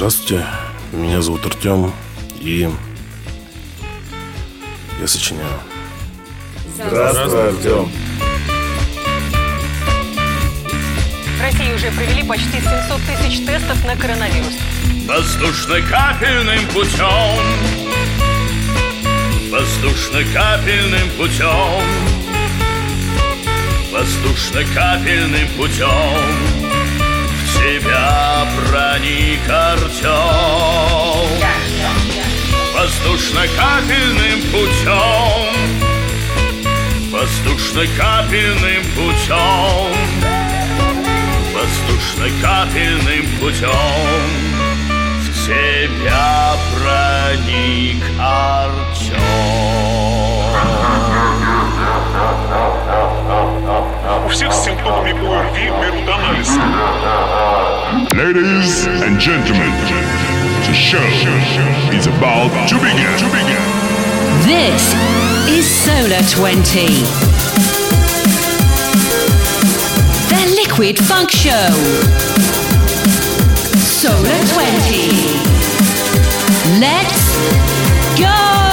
Здравствуйте, меня зовут Артем, и я сочиняю. Здравствуй, Артем. В России уже провели почти 700 тысяч тестов на коронавирус. Воздушно-капельным путем Воздушно-капельным путем Воздушно-капельным путем тебя проник Артем Воздушно-капельным путем Воздушно-капельным путем Воздушно-капельным путем В тебя проник Артем У всех с симптомами ОРВИ берут анализ. Ladies and gentlemen, the show is about to begin. To begin. This is Solar 20. The Liquid Funk Show. Solar 20. Let's go!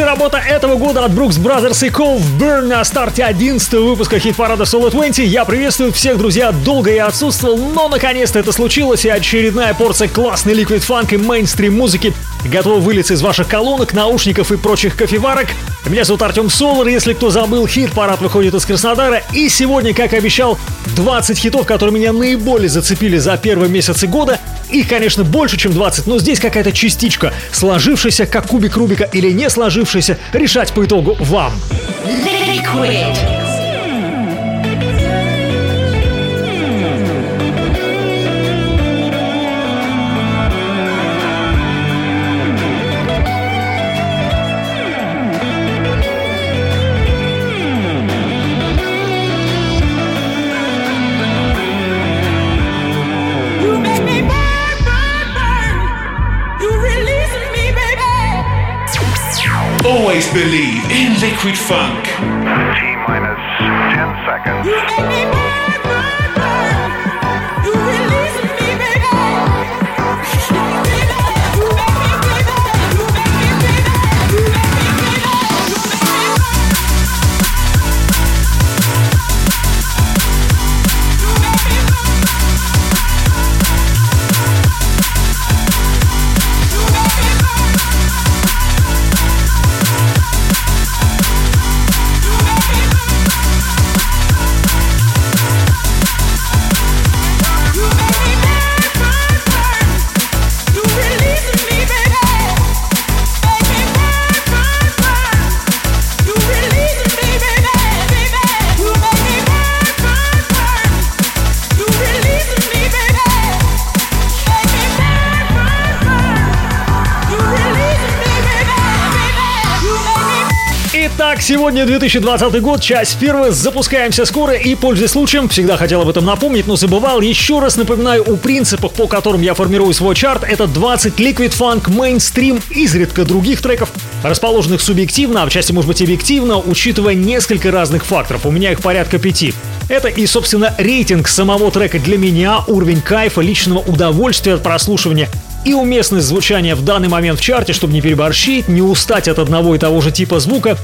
Мощнейшая работа этого года от Brooks Brothers и Cove Burn на старте 11 выпуска хит-парада Solo 20. Я приветствую всех, друзья. Долго я отсутствовал, но наконец-то это случилось, и очередная порция классной ликвид фанк и мейнстрим музыки готова вылиться из ваших колонок, наушников и прочих кофеварок. Меня зовут Артем Солар, если кто забыл, хит-парад выходит из Краснодара, и сегодня, как обещал, 20 хитов, которые меня наиболее зацепили за первые месяцы года. Их, конечно, больше, чем 20, но здесь какая-то частичка, сложившаяся как кубик Рубика или не сложившаяся, решать по итогу вам. Liquid. Believe in liquid funk. T minus 10 seconds. Сегодня 2020 год, часть первая, запускаемся скоро и, пользуясь случаем, всегда хотел об этом напомнить, но забывал, еще раз напоминаю о принципах, по которым я формирую свой чарт. Это 20 Liquid Funk мейнстрим, изредка других треков, расположенных субъективно, а в части, может быть, объективно, учитывая несколько разных факторов. У меня их порядка пяти. Это и, собственно, рейтинг самого трека для меня, уровень кайфа, личного удовольствия от прослушивания и уместность звучания в данный момент в чарте, чтобы не переборщить, не устать от одного и того же типа звука,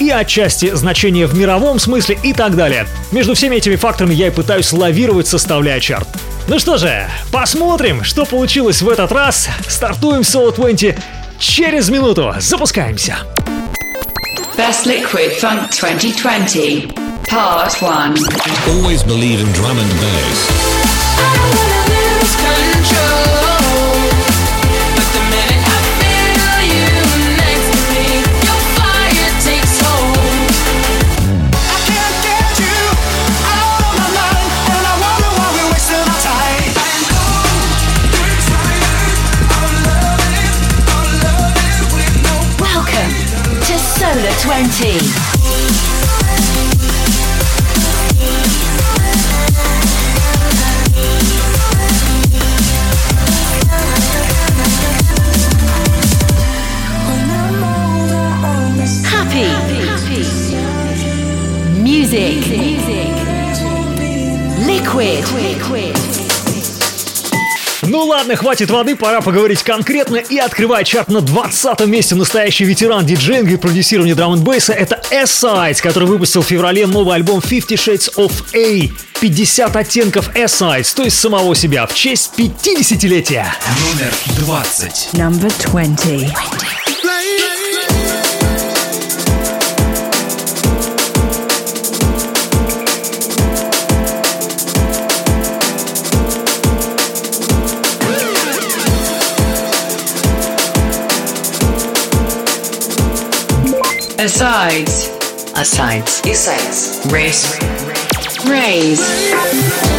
и отчасти значение в мировом смысле и так далее. Между всеми этими факторами я и пытаюсь лавировать, составляя чарт. Ну что же, посмотрим, что получилось в этот раз. Стартуем Solo 20 через минуту. Запускаемся. Best Liquid Funk 2020, Part 1. Always believe in drum and bass. 20. Ладно, хватит воды, пора поговорить конкретно и открывать чарт на 20 месте настоящий ветеран диджейнга и продюсирования драм бейса это S-Sides, который выпустил в феврале новый альбом Fifty Shades of A. 50 оттенков S-Sides, то есть самого себя, в честь 50-летия. Номер 20. Number 20. Asides. Asides. Asides. Race. Raise.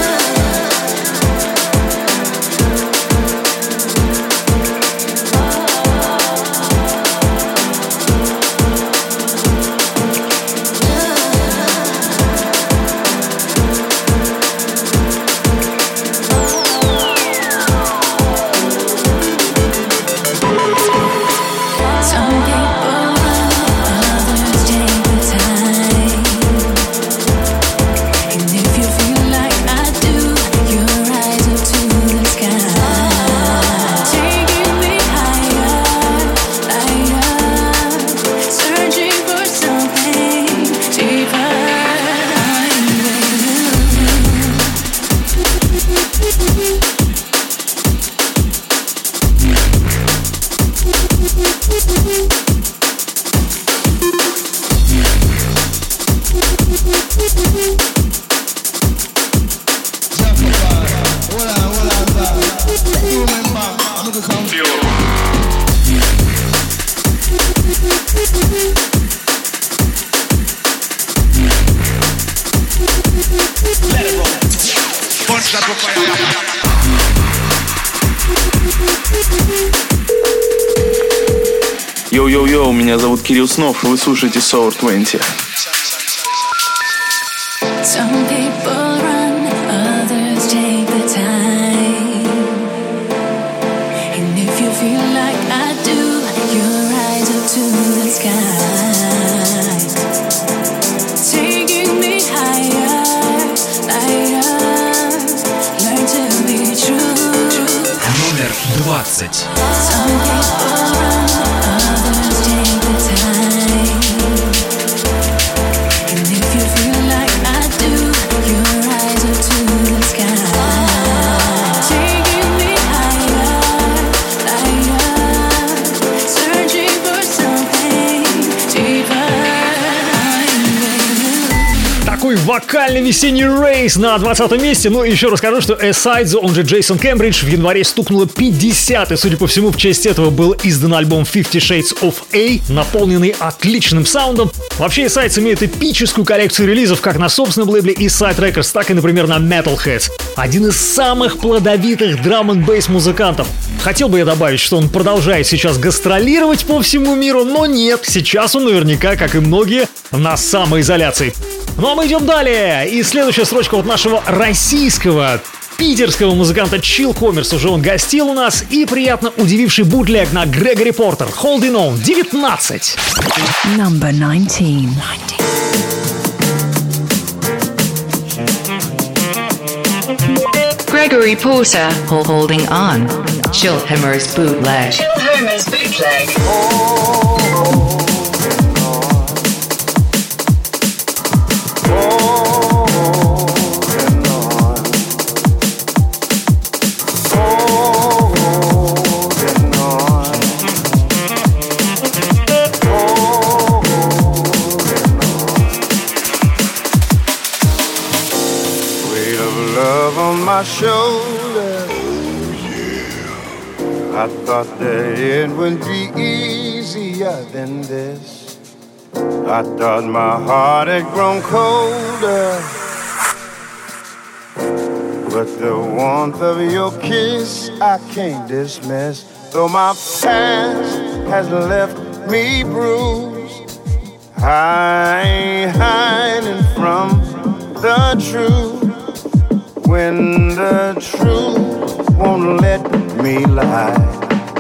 Снов, вы слушаете Sour 20. Такой вокальный весенний рейс на 20 месте. Ну, еще расскажу, что Эсайдзу, он же Джейсон Кембридж, в январе стукнуло 50, и, судя по всему, в честь этого был издан альбом Fifty Shades of A, наполненный отличным саундом. Вообще, Эсайдс имеет эпическую коллекцию релизов как на собственном лейбле Eastside Records, так и, например, на Metalheads. Один из самых плодовитых драм н музыкантов. Хотел бы я добавить, что он продолжает сейчас гастролировать по всему миру, но нет, сейчас он наверняка, как и многие, на самоизоляции. Ну а мы идем далее. И следующая строчка от нашего российского питерского музыканта Chill Commerce уже он гостил у нас и приятно удививший бутлег на Грегори Портер Holding On 19. Number 19. Gregory Porter, holding on. Chill Hammers bootleg. Chill Hammers bootleg. Thought that it would be easier than this. I thought my heart had grown colder. But the warmth of your kiss I can't dismiss. Though my past has left me bruised, I ain't hiding from the truth. When the truth won't let me lie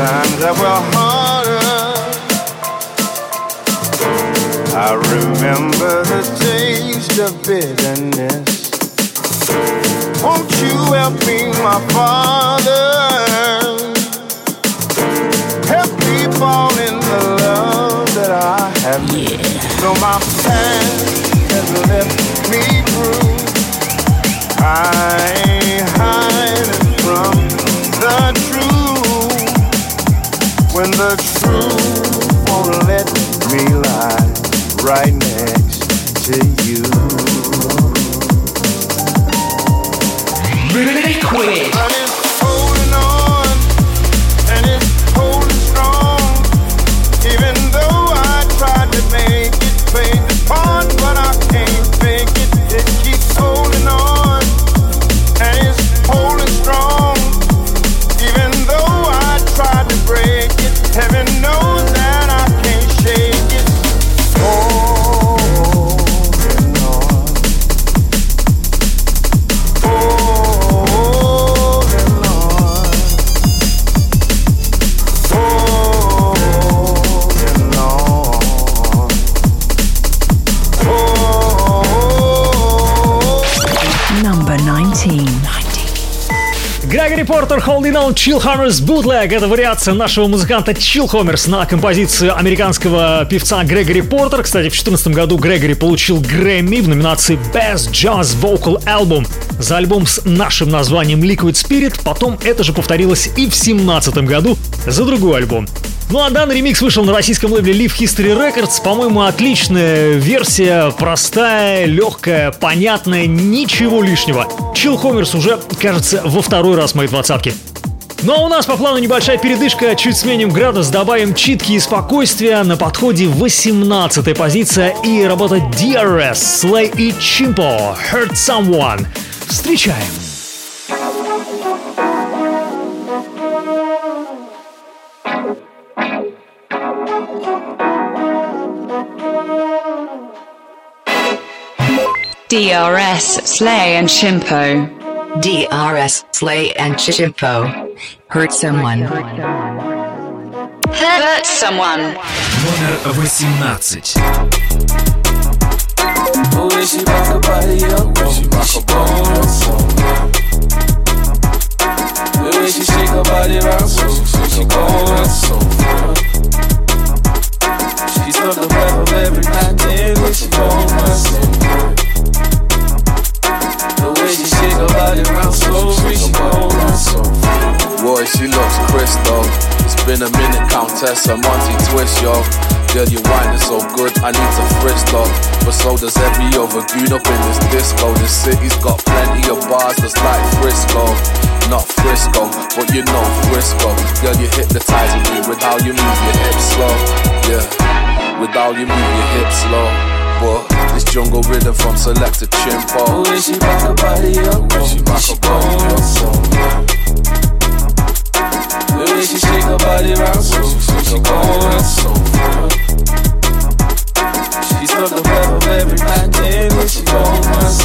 times that were harder. I remember the taste of bitterness. Won't you help me, my father? Help me fall in the love that I have missed. Though my past has left me bruised, I ain't When the truth won't let me lie right next to you. Liquid. But it's holding on and it's holding strong. Even though I tried to make it play the part, Грегори Портер Holding On Chill Hammers Bootleg. Это вариация нашего музыканта Chill Hammers на композицию американского певца Грегори Портер. Кстати, в 2014 году Грегори получил Грэмми в номинации Best Jazz Vocal Album за альбом с нашим названием Liquid Spirit. Потом это же повторилось и в 2017 году за другой альбом. Ну а данный ремикс вышел на российском лейбле Live History Records. По-моему, отличная версия, простая, легкая, понятная, ничего лишнего. Chill Homers уже, кажется, во второй раз в моей двадцатке. Ну а у нас по плану небольшая передышка, чуть сменим градус, добавим читки и спокойствия. На подходе 18 позиция и работа DRS, Slay и Chimpo, Hurt Someone. Встречаем! DRS, Slay and Chimpo. DRS, Slay and Chimpo. Hurt someone. Hurt someone. Номер 18. When she rock her body up, when she rock her body up. The way she shake her body round, when she shake her body on the way she shake her body so. Boy, she looks. It's been a minute, Countess, Monty twist, yo. Girl, your wine is so good, I need to frisk. But so does every other goon up in this disco. This city's got plenty of bars just like Frisco. Not Frisco, but you know Frisco. Girl, you hypnotizing me with how you move your hips slow. Yeah, with all you move your hips slow. But this jungle rhythm from Selector Chimpo. When she rock her body up, when she rock her body up. The way she shake her body round, so she go round. She's on the web of every night, and when she go round.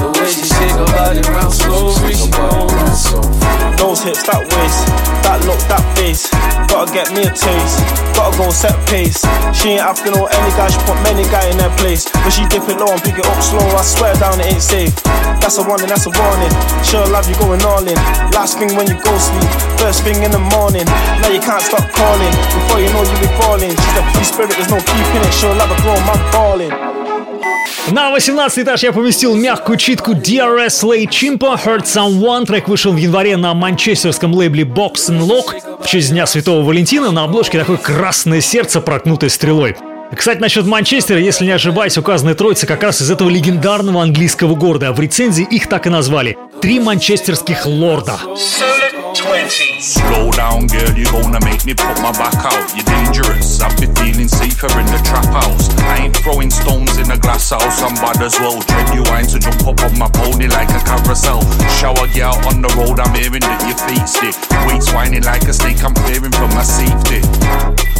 The way she shake her body round, so she go round. Those hips, that waist, that look, that face. Gotta get me a taste, gotta go set pace. She ain't after no any guy, she put many guy in their place. When she dip it low and pick it up slow, I swear down it ain't safe. That's a warning, that's a warning. Sure love you going all in. Last thing when you go sleep, first thing in the morning. Now you can't stop calling. Before you know you be falling. She's a free spirit, there's no keeping it. Sure love a grown man balling. На 18 этаж я поместил мягкую читку DRS Slay Chimpo Hurt Someone. Трек вышел в январе на манчестерском лейбле Box and Lock. В честь Дня Святого Валентина на обложке такое красное сердце, проткнутое стрелой. Кстати, насчет Манчестера, если не ошибаюсь, указанные троицы как раз из этого легендарного английского города. А в рецензии их так и назвали. Три манчестерских лорда. Slow down, girl, you gonna make me put my back out. You're dangerous, I've been feeling safer in the trap house. I ain't throwing stones in a glass house, I'm bad as well. Genuine to jump up on my pony like a carousel. Shower girl on the road, I'm hearing that your feet stick. Waist whining like a snake, I'm fearing for my safety.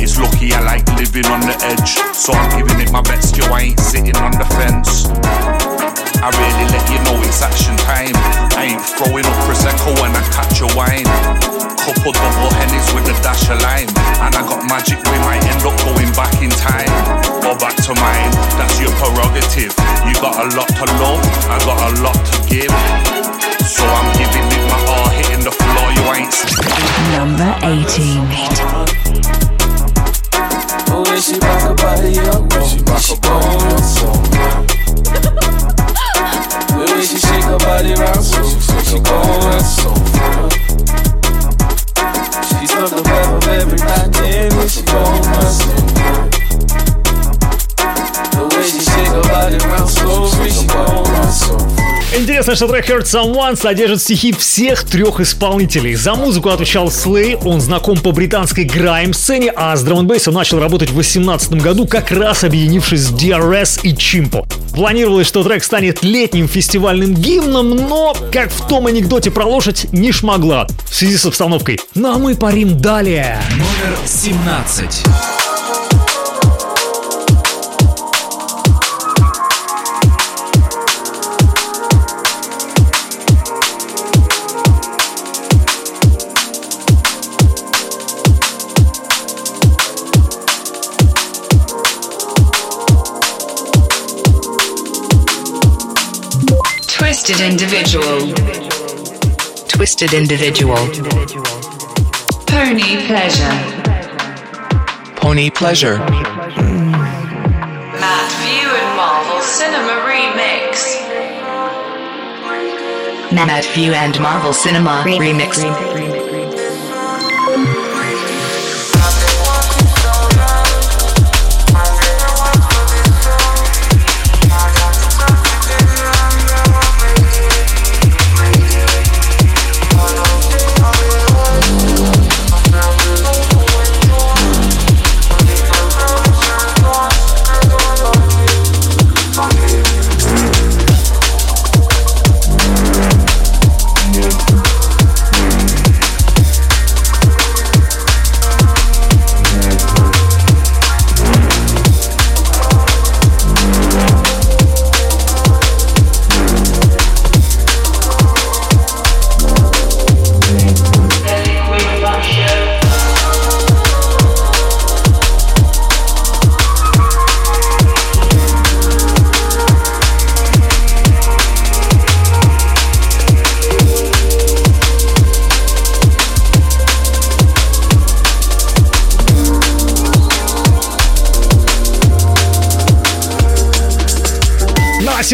It's lucky I like living on the edge, so I'm giving it my best. Yo, I ain't sitting on the fence. I really let you know it's action time. I ain't throwing up prosecco when I catch a wine. Couple double hennies with a dash of lime, and I got magic. We might end up going back in time. Go back to mine. That's your prerogative. You got a lot to love. I got a lot to give. So I'm giving it my all, hitting the floor. You ain't. Number 18. When she rock her body up, when she rock her body up. The way she shake her body round, so she go round. She not the love of everybody and she told my. Интересно, что трек Hurt Someone содержит стихи всех трех исполнителей. За музыку отвечал Слей, он знаком по британской грайм-сцене, а с драм он начал работать в 2018 году, как раз объединившись с DRS и Чимпо. Планировалось, что трек станет летним фестивальным гимном, но, как в том анекдоте про лошадь, не шмогла в связи с обстановкой. Ну а мы парим далее. Номер 17. Twisted individual. Twisted individual. Pony pleasure. Pony pleasure. Matt View and Marvel Cinema Remix. Matt View and Marvel Cinema Remix.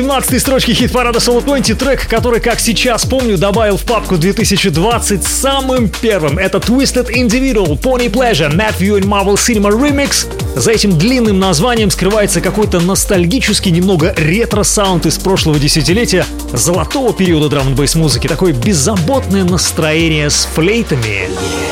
17 строчке хит-парада Solo 20 трек, который, как сейчас помню, добавил в папку 2020 самым первым. Это Twisted Individual, Pony Pleasure, Matthew and Marvel Cinema Remix. За этим длинным названием скрывается какой-то ностальгический, немного ретро-саунд из прошлого десятилетия, золотого периода drum n музыки, такое беззаботное настроение с флейтами. Yeah.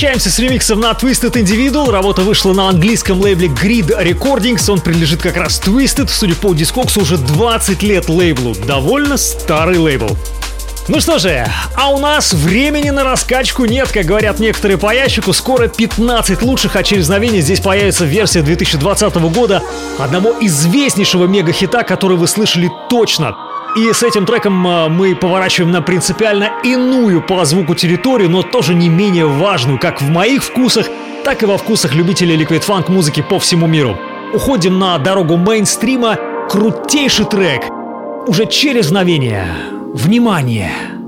Прощаемся с ремиксом на Twisted Individual. Работа вышла на английском лейбле Grid Recordings. Он принадлежит как раз Twisted. Судя по дискоксу, уже 20 лет лейблу. Довольно старый лейбл. Ну что же, а у нас времени на раскачку нет, как говорят некоторые по ящику. Скоро 15 лучших, а через мгновение здесь появится версия 2020 года одного известнейшего мега-хита, который вы слышали точно. И с этим треком а, мы поворачиваем на принципиально иную по звуку территорию, но тоже не менее важную, как в моих вкусах, так и во вкусах любителей ликвид фанк музыки по всему миру. Уходим на дорогу мейнстрима, крутейший трек. Уже через мгновение. Внимание! прям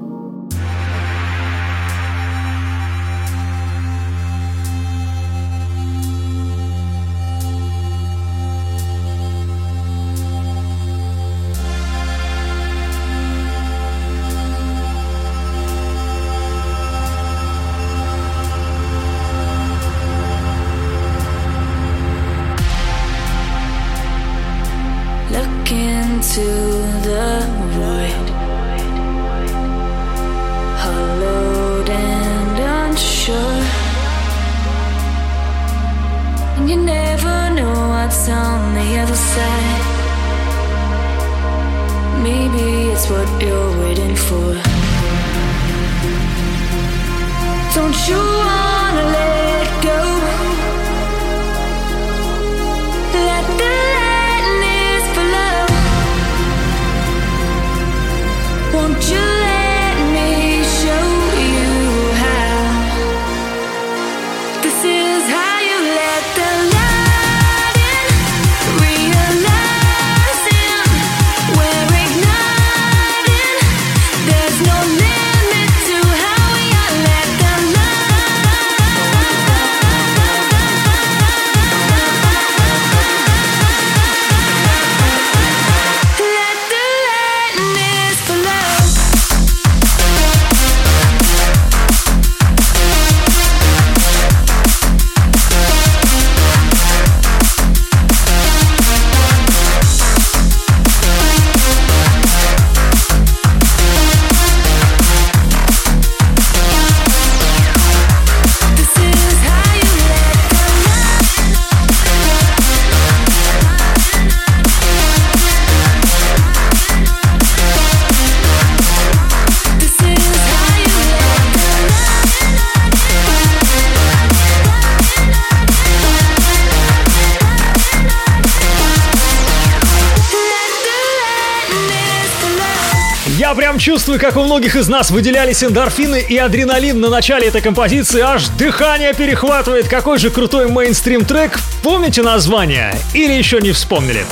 чувствую, как у многих из нас выделялись эндорфины и адреналин на начале этой композиции. Аж дыхание перехватывает. Какой же крутой мейнстрим трек. Помните название? Или еще не вспомнили?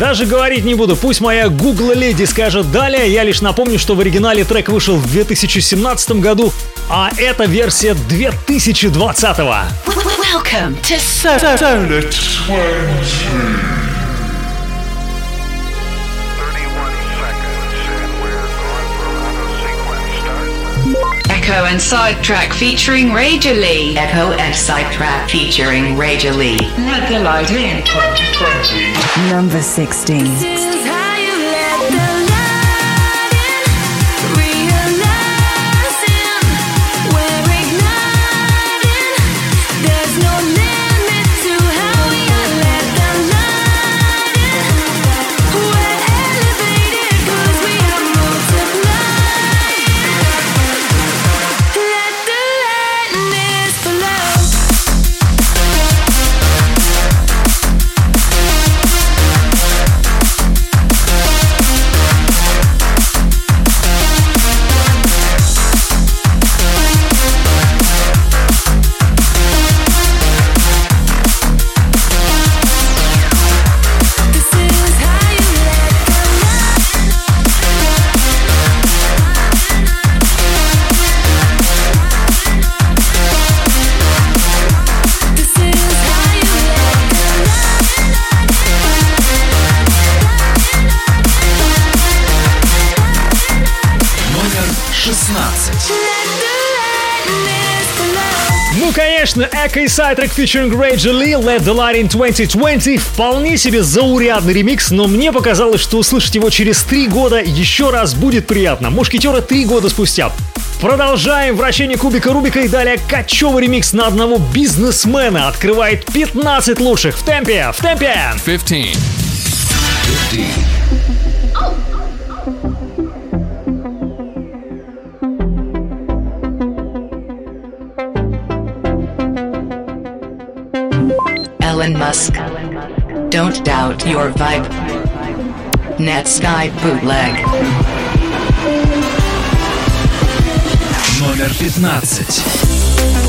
Даже говорить не буду, пусть моя Google леди скажет далее, я лишь напомню, что в оригинале трек вышел в 2017 году, а это версия 2020 -го. Welcome to Solar 20. Echo and Sidetrack featuring Raja Lee. Echo and Sidetrack featuring Raja Lee. Let the light in 2020. Number 16. Конечно, Эко и Сайтрек featuring Rachel Lee Let the Light in 2020 вполне себе заурядный ремикс, но мне показалось, что услышать его через три года еще раз будет приятно. Мушкетера три года спустя. Продолжаем вращение кубика Рубика и далее качевый ремикс на одного бизнесмена открывает 15 лучших в темпе, в темпе. 15. 15. Elon Musk. Don't doubt your vibe. Netsky bootleg. Номер 15.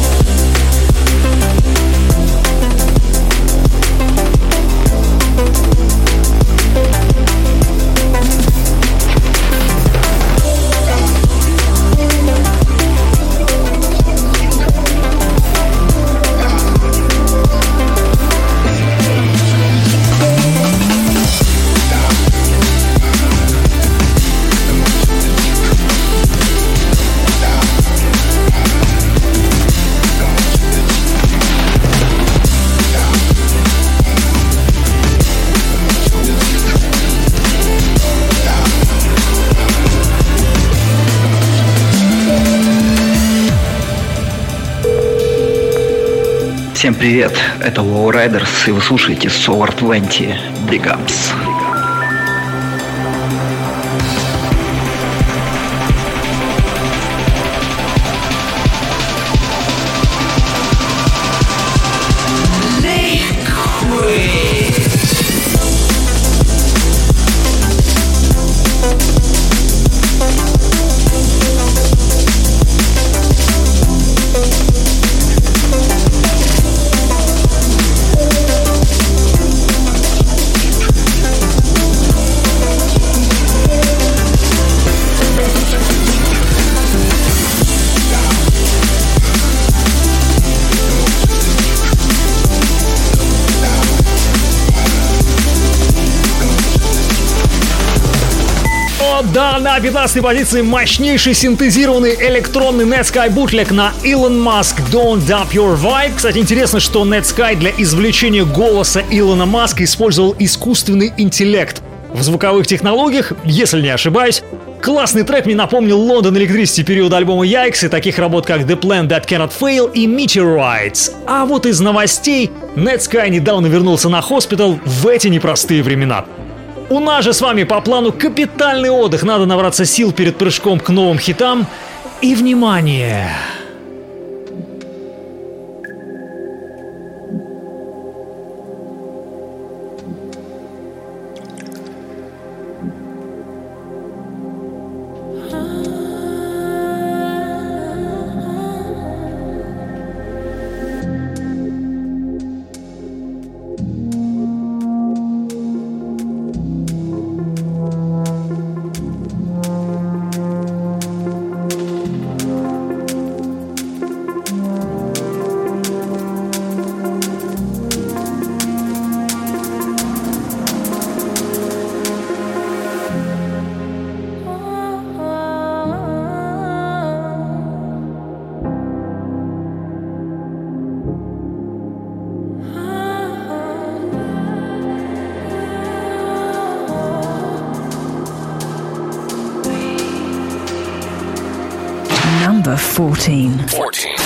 Всем привет, это Wow Riders, и вы слушаете Solar 20 Big на 15 позиции мощнейший синтезированный электронный Netsky бутлег на Elon Musk Don't Dump Your Vibe. Кстати, интересно, что Netsky для извлечения голоса Илона Маска использовал искусственный интеллект. В звуковых технологиях, если не ошибаюсь, Классный трек мне напомнил Лондон Electricity периода альбома Yikes и таких работ как The Plan That Cannot Fail и Meteorites. А вот из новостей Netsky недавно вернулся на хоспитал в эти непростые времена. У нас же с вами по плану капитальный отдых. Надо набраться сил перед прыжком к новым хитам. И внимание! Number 14. 14.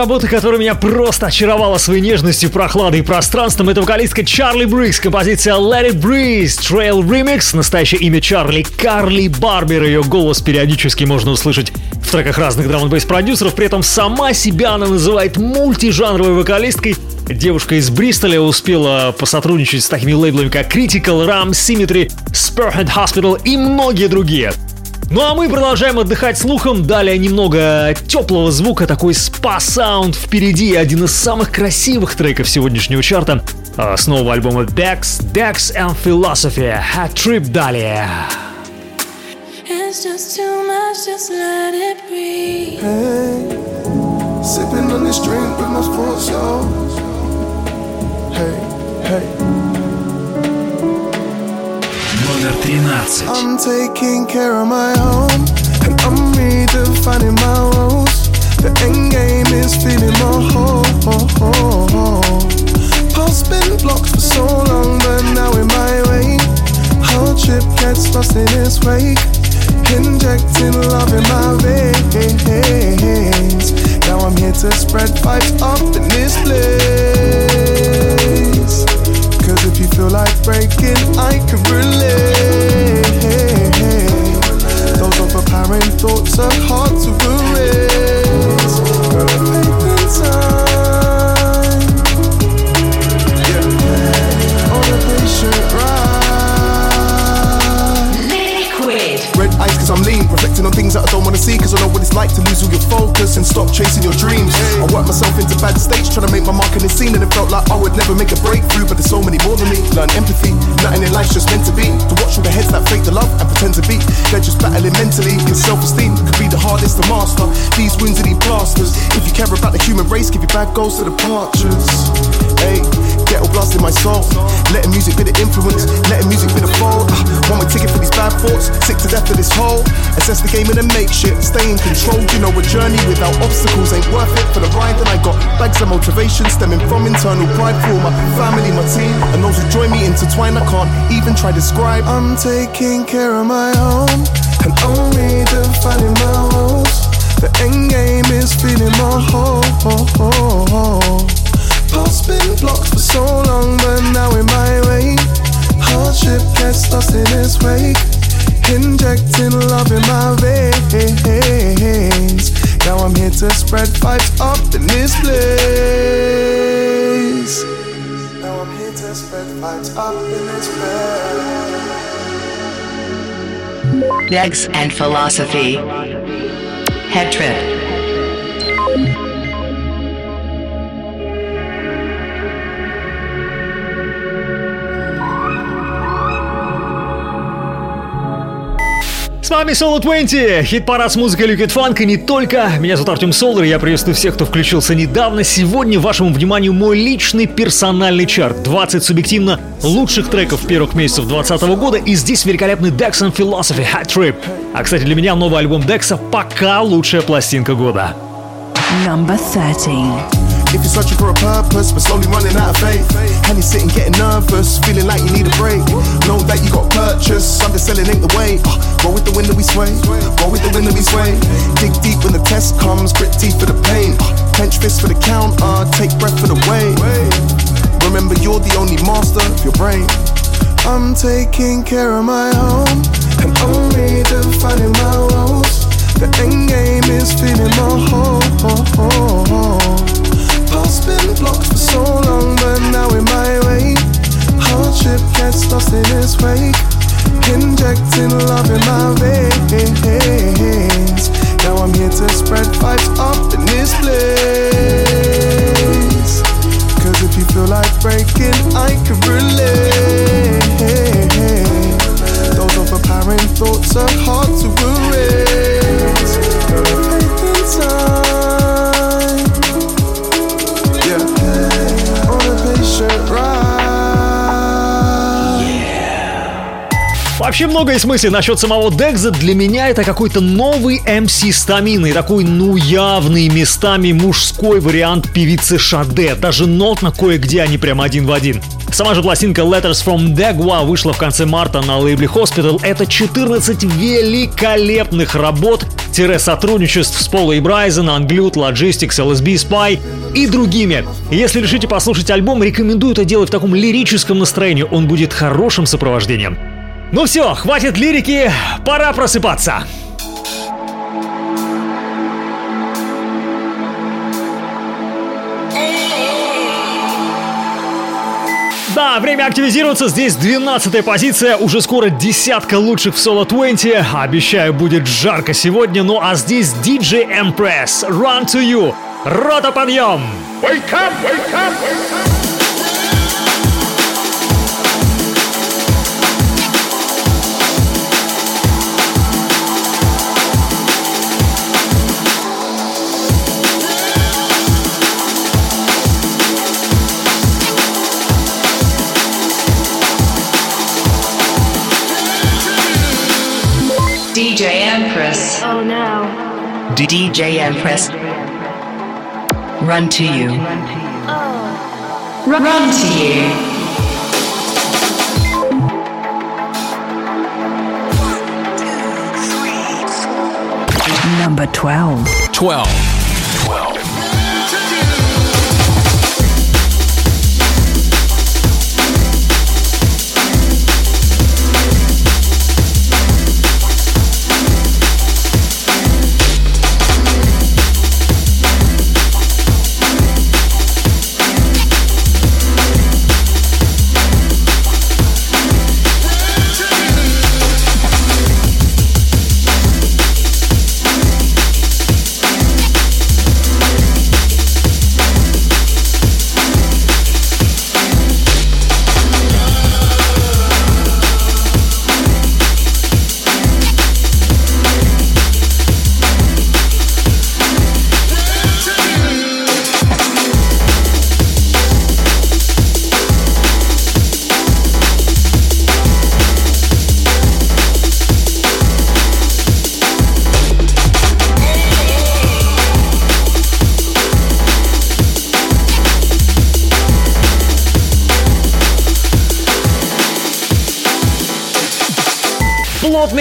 Работа, которая меня просто очаровала своей нежностью, прохладой и пространством, это вокалистка Чарли Брикс, композиция Let It Breeze, Trail Remix, настоящее имя Чарли, Карли Барбер, ее голос периодически можно услышать в треках разных драм н продюсеров, при этом сама себя она называет мультижанровой вокалисткой, Девушка из Бристоля успела посотрудничать с такими лейблами, как Critical, Ram, Symmetry, Spearhead Hospital и многие другие. Ну а мы продолжаем отдыхать слухом. Далее немного теплого звука, такой спа-саунд впереди. Один из самых красивых треков сегодняшнего чарта. А, С нового альбома Dex, Dex and Philosophy. Hat Trip далее. It's just too much, just let it breathe. Hey, sipping on this drink with my sports, yo. Hey, hey. Номер 13. I'm taking care of my own, and I'm redefining my roles. The end game is feeling more whole. Past been blocked for so long, but now in my way. Hardship gets lost in its wake. Injecting love in my veins. Now I'm here to spread vibes up in this place. If you feel like breaking, I can relate. Those overpowering thoughts are hard to erase. Gotta take the time. Eyes cause I'm lean, reflecting on things that I don't wanna see Cause I know what it's like to lose all your focus and stop chasing your dreams I worked myself into bad states trying to make my mark in the scene And it felt like I would never make a breakthrough But there's so many more than me, learn empathy Nothing in life's just meant to be To watch all the heads that fake the love and pretend to be they're just battling mentally. Cause self esteem could be the hardest to master. These wounds are these plasters. If you care about the human race, give your bad goals to the departures. Hey, ghetto blast in my soul. Letting music be the influence, letting music be the fold. One ah, way ticket for these bad thoughts, sick to death of this hole. Assess the game and then make shit. Stay in control, you know a journey without obstacles ain't worth it for the ride. And I got bags of motivation stemming from internal pride for my family, my team, and those who join me intertwine. I can't even try describe. I'm taking care of my own and only defining my roles. The end game is feeling my whole. Past been blocked for so long, but now in my way. Hardship gets lost in its wake. Injecting love in my veins. Now I'm here to spread vibes up in this place. Now I'm here to spread vibes up in this place. Legs and philosophy. Head trip. С вами Solo 20, хит-парад с музыкой Liquid Funk и не только. Меня зовут Артем Солдер, я приветствую всех, кто включился недавно. Сегодня вашему вниманию мой личный персональный чарт. 20 субъективно лучших треков первых месяцев 2020 года. И здесь великолепный Dex and Philosophy Hat Trip. А, кстати, для меня новый альбом Декса пока лучшая пластинка года. Number 13. If you're searching for a purpose, but slowly running out of faith, and you're sitting getting nervous, feeling like you need a break, know that you got purchase. Underselling ain't the way. Uh, roll with the wind that we sway, roll with the wind that we sway. Dig deep when the test comes, grit teeth for the pain. Uh, clench fists for the count, uh, take breath for the way. Remember, you're the only master of your brain. I'm taking care of my own and only defining my roles. The end game is feeling my whole. Past been blocked for so long, but now in my way. Hardship gets lost in its wake. Injecting love in my veins. Now I'm here to spread vibes up in this place. Cause if you feel like breaking, I can relate. Those overpowering thoughts are hard to erase. Taking time. Вообще много есть мыслей насчет самого Декза. Для меня это какой-то новый MC Стамин и такой, ну, явный местами мужской вариант певицы Шаде. Даже нотно кое-где они прямо один в один. Сама же пластинка Letters from Dagua вышла в конце марта на лейбле Hospital. Это 14 великолепных работ, тире сотрудничеств с Полой Брайзен, Unglued, Logistics, LSB Spy и другими. Если решите послушать альбом, рекомендую это делать в таком лирическом настроении. Он будет хорошим сопровождением. Ну все, хватит лирики, пора просыпаться. Да, время активизироваться. Здесь 12 позиция. Уже скоро десятка лучших в Solo 20. Обещаю, будет жарко сегодня. Ну а здесь DJ Empress. Run to you. Рота подъем. Wake up, wake up, wake up. DJ Empress. Oh no. DJ Empress. Run to you. Oh. Run, run to you. Number 12. 12.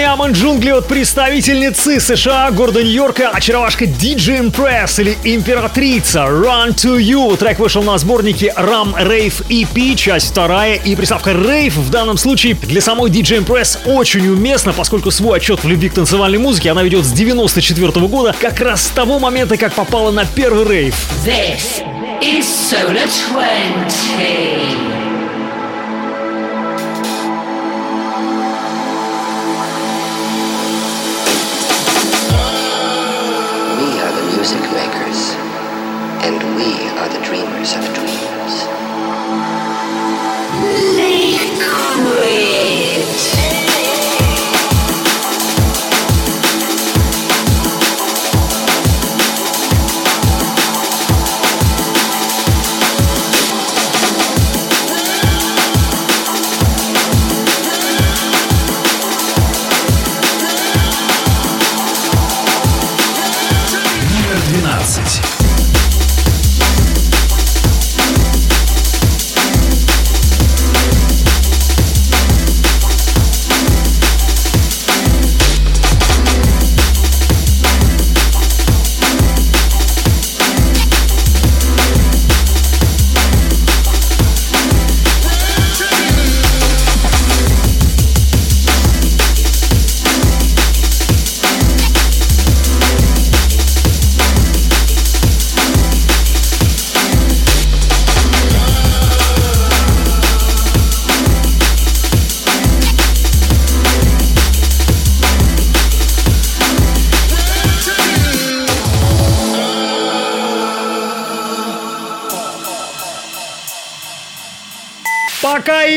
Плотный Амон Джунгли от представительницы США, города Нью-Йорка, очаровашка DJ Impress или Императрица Run to You. Трек вышел на сборнике Ram Rave EP, часть вторая, и приставка Rave в данном случае для самой DJ Impress очень уместна, поскольку свой отчет в любви к танцевальной музыке она ведет с 94 года, как раз с того момента, как попала на первый рейв. This is Solar 20. And we are the dreamers of dreams.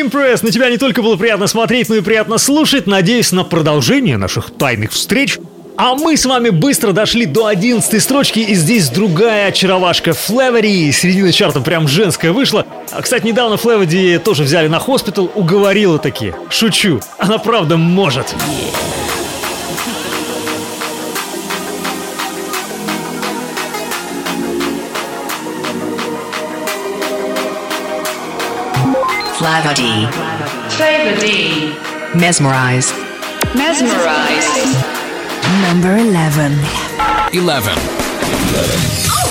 Импресс! На тебя не только было приятно смотреть, но и приятно слушать. Надеюсь на продолжение наших тайных встреч. А мы с вами быстро дошли до 11 строчки, и здесь другая очаровашка Флевери. Середина чарта прям женская вышла. А, кстати, недавно Флевери тоже взяли на хоспитал, уговорила таки. Шучу, она правда может. Flavor D. Flavor D. Mesmerize. Mesmerize. Number 11. 11. 11.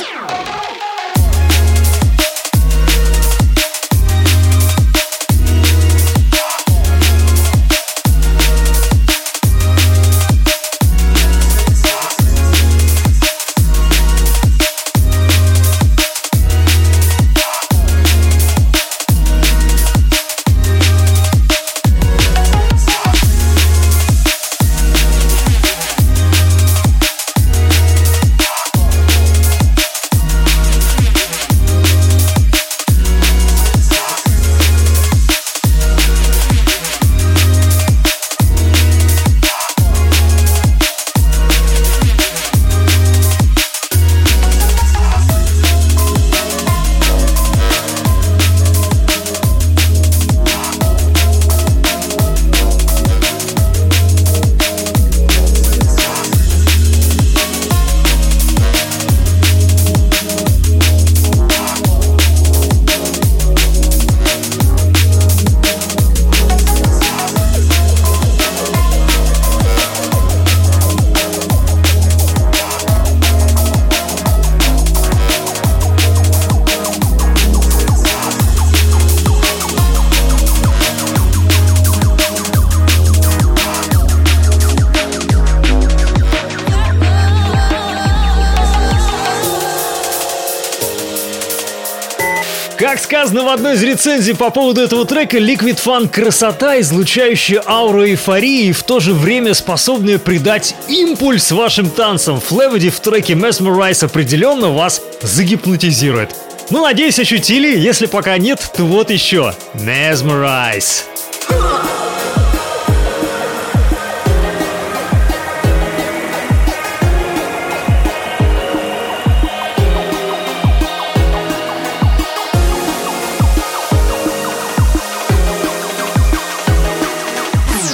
Сказано в одной из рецензий по поводу этого трека, Liquid Fun — красота, излучающая ауру эйфории и в то же время способная придать импульс вашим танцам. Флеводи в треке Mesmerize определенно вас загипнотизирует. Ну, надеюсь, ощутили. Если пока нет, то вот еще. Mesmerize.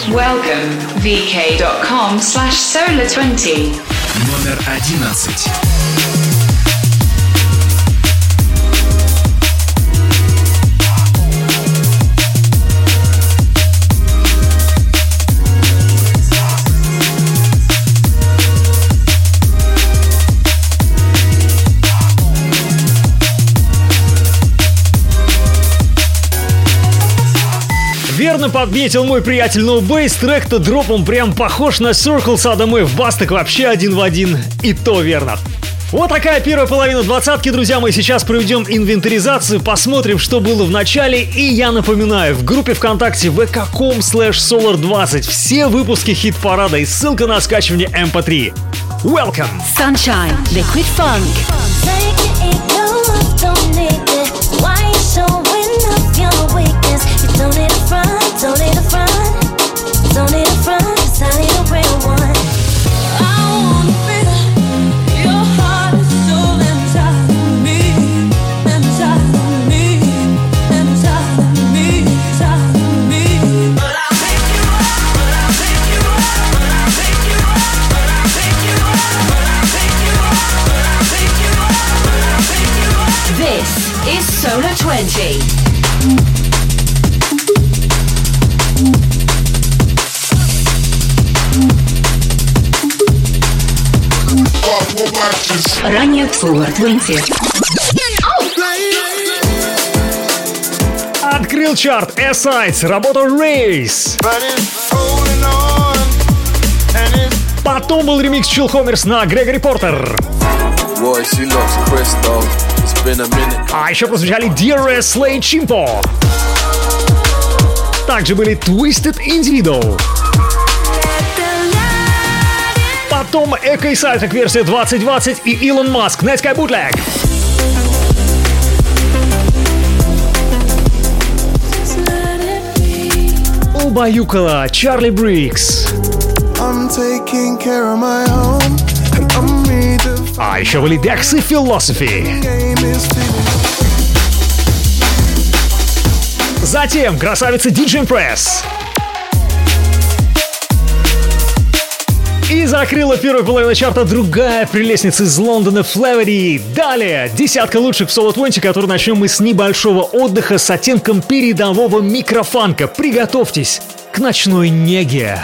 Welcome. vk.com slash solar20. Номер 11. Верно подметил мой приятель No Bass, трек-то дропом прям похож на Circle Садом в бас так вообще один в один. И то верно. Вот такая первая половина двадцатки, друзья. Мы сейчас проведем инвентаризацию, посмотрим, что было в начале. И я напоминаю, в группе ВКонтакте vk.com slash solar20 все выпуски хит-парада и ссылка на скачивание MP3. Welcome! Sunshine, Liquid Funk. 走你的。Ранее в Solar 20. Открыл чарт S-Sides, работа Race. Потом был ремикс Chill Homers на Грегори Портер. А еще прозвучали DRS Slay Chimpo. Также были Twisted Individual. Потом Эко и Сайтек версия 2020 и Илон Маск Netsky Bootleg. Убаюкала Чарли Брикс. А еще были Dex и Philosophy. Затем красавица DJ Press. И закрыла первую половину чарта другая прелестница из Лондона Флэвери. Далее десятка лучших в Solo 20, который начнем мы с небольшого отдыха с оттенком передового микрофанка. Приготовьтесь к ночной неге.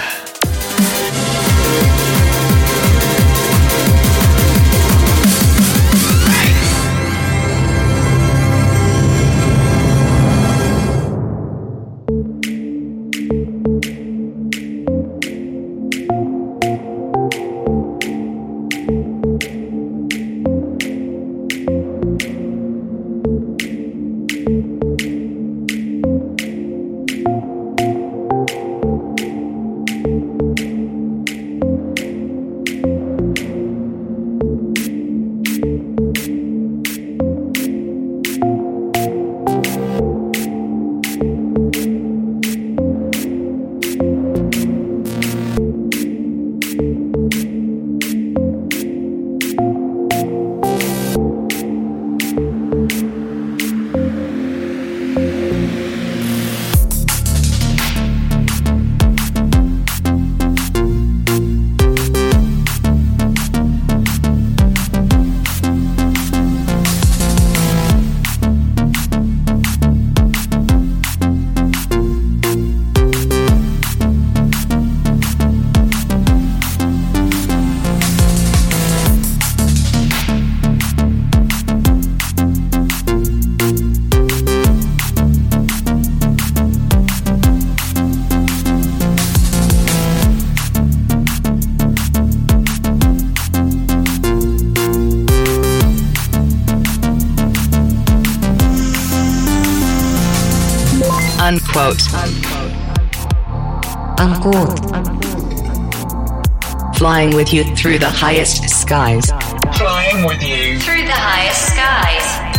With you through the highest skies. Flying with you. Through the highest skies.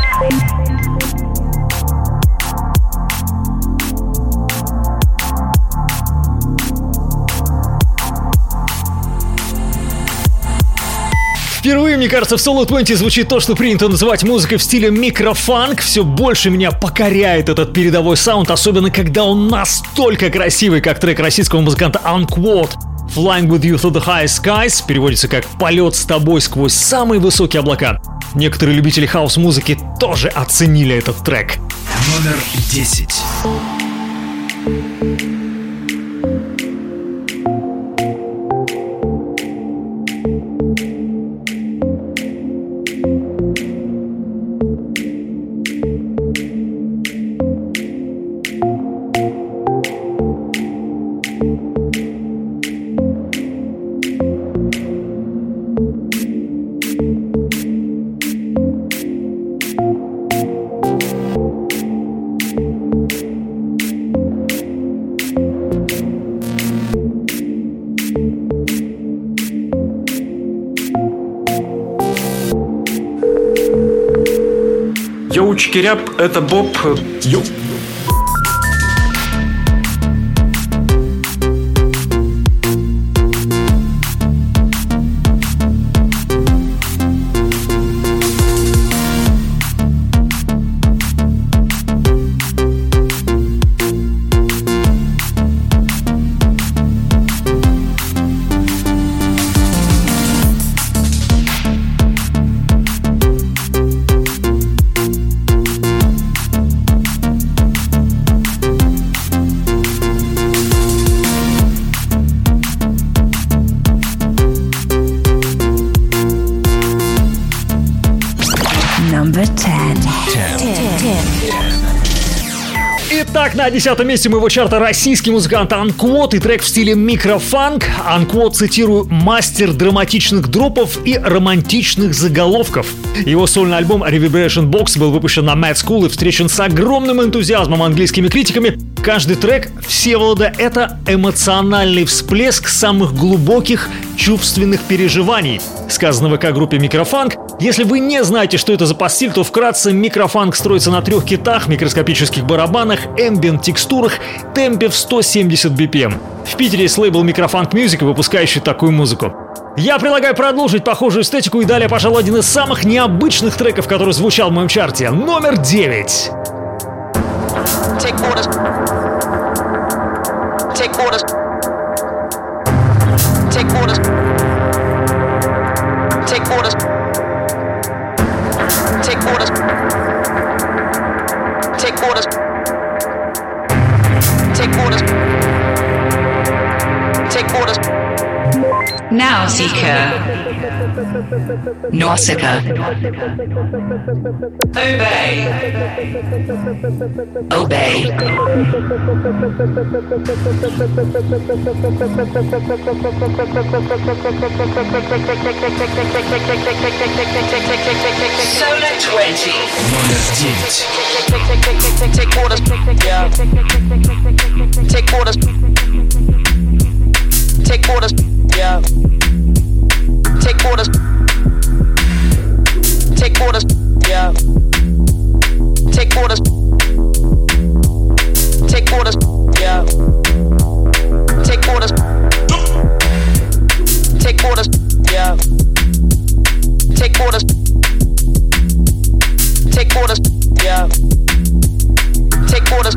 Впервые, мне кажется, в Solo 20 звучит то, что принято называть музыкой в стиле микрофанк. Все больше меня покоряет этот передовой саунд, особенно когда он настолько красивый, как трек российского музыканта Unquote. Flying with you through the high skies переводится как «полет с тобой сквозь самые высокие облака». Некоторые любители хаос-музыки тоже оценили этот трек. Номер 10. Йоу, Чикиряб, это Боб. Йоу. Десятом месте моего чарта российский музыкант Анквот и трек в стиле микрофанк. Анквот, цитирую, мастер драматичных дропов и романтичных заголовков. Его сольный альбом Reverberation Box был выпущен на Mad School и встречен с огромным энтузиазмом английскими критиками. Каждый трек Всеволода — это эмоциональный всплеск самых глубоких чувственных переживаний. Сказано в ВК-группе Микрофанк. Если вы не знаете, что это за постиль, то вкратце микрофанк строится на трех китах, микроскопических барабанах, эмбиент текстурах, темпе в 170 BPM. В Питере есть лейбл Микрофанк Music, выпускающий такую музыку. Я предлагаю продолжить похожую эстетику и далее, пожалуй, один из самых необычных треков, который звучал в моем чарте. Номер 9. Take orders. Take orders. Take orders. Take orders. Take orders. Take orders. Take orders. Take orders. Nausicaa. Nausicaa. Obey. Obey. Solar 20. Take orders. Yeah. Take orders. Take orders. Yeah. Take orders. Take orders. Yeah. Take orders. Take orders. Yeah. Take orders. Take orders. Yeah. Take orders. Take orders. Yeah. Take orders.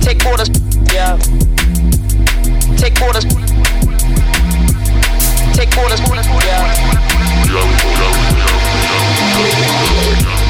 Take orders. Yeah. Take orders. Take orders. Yeah.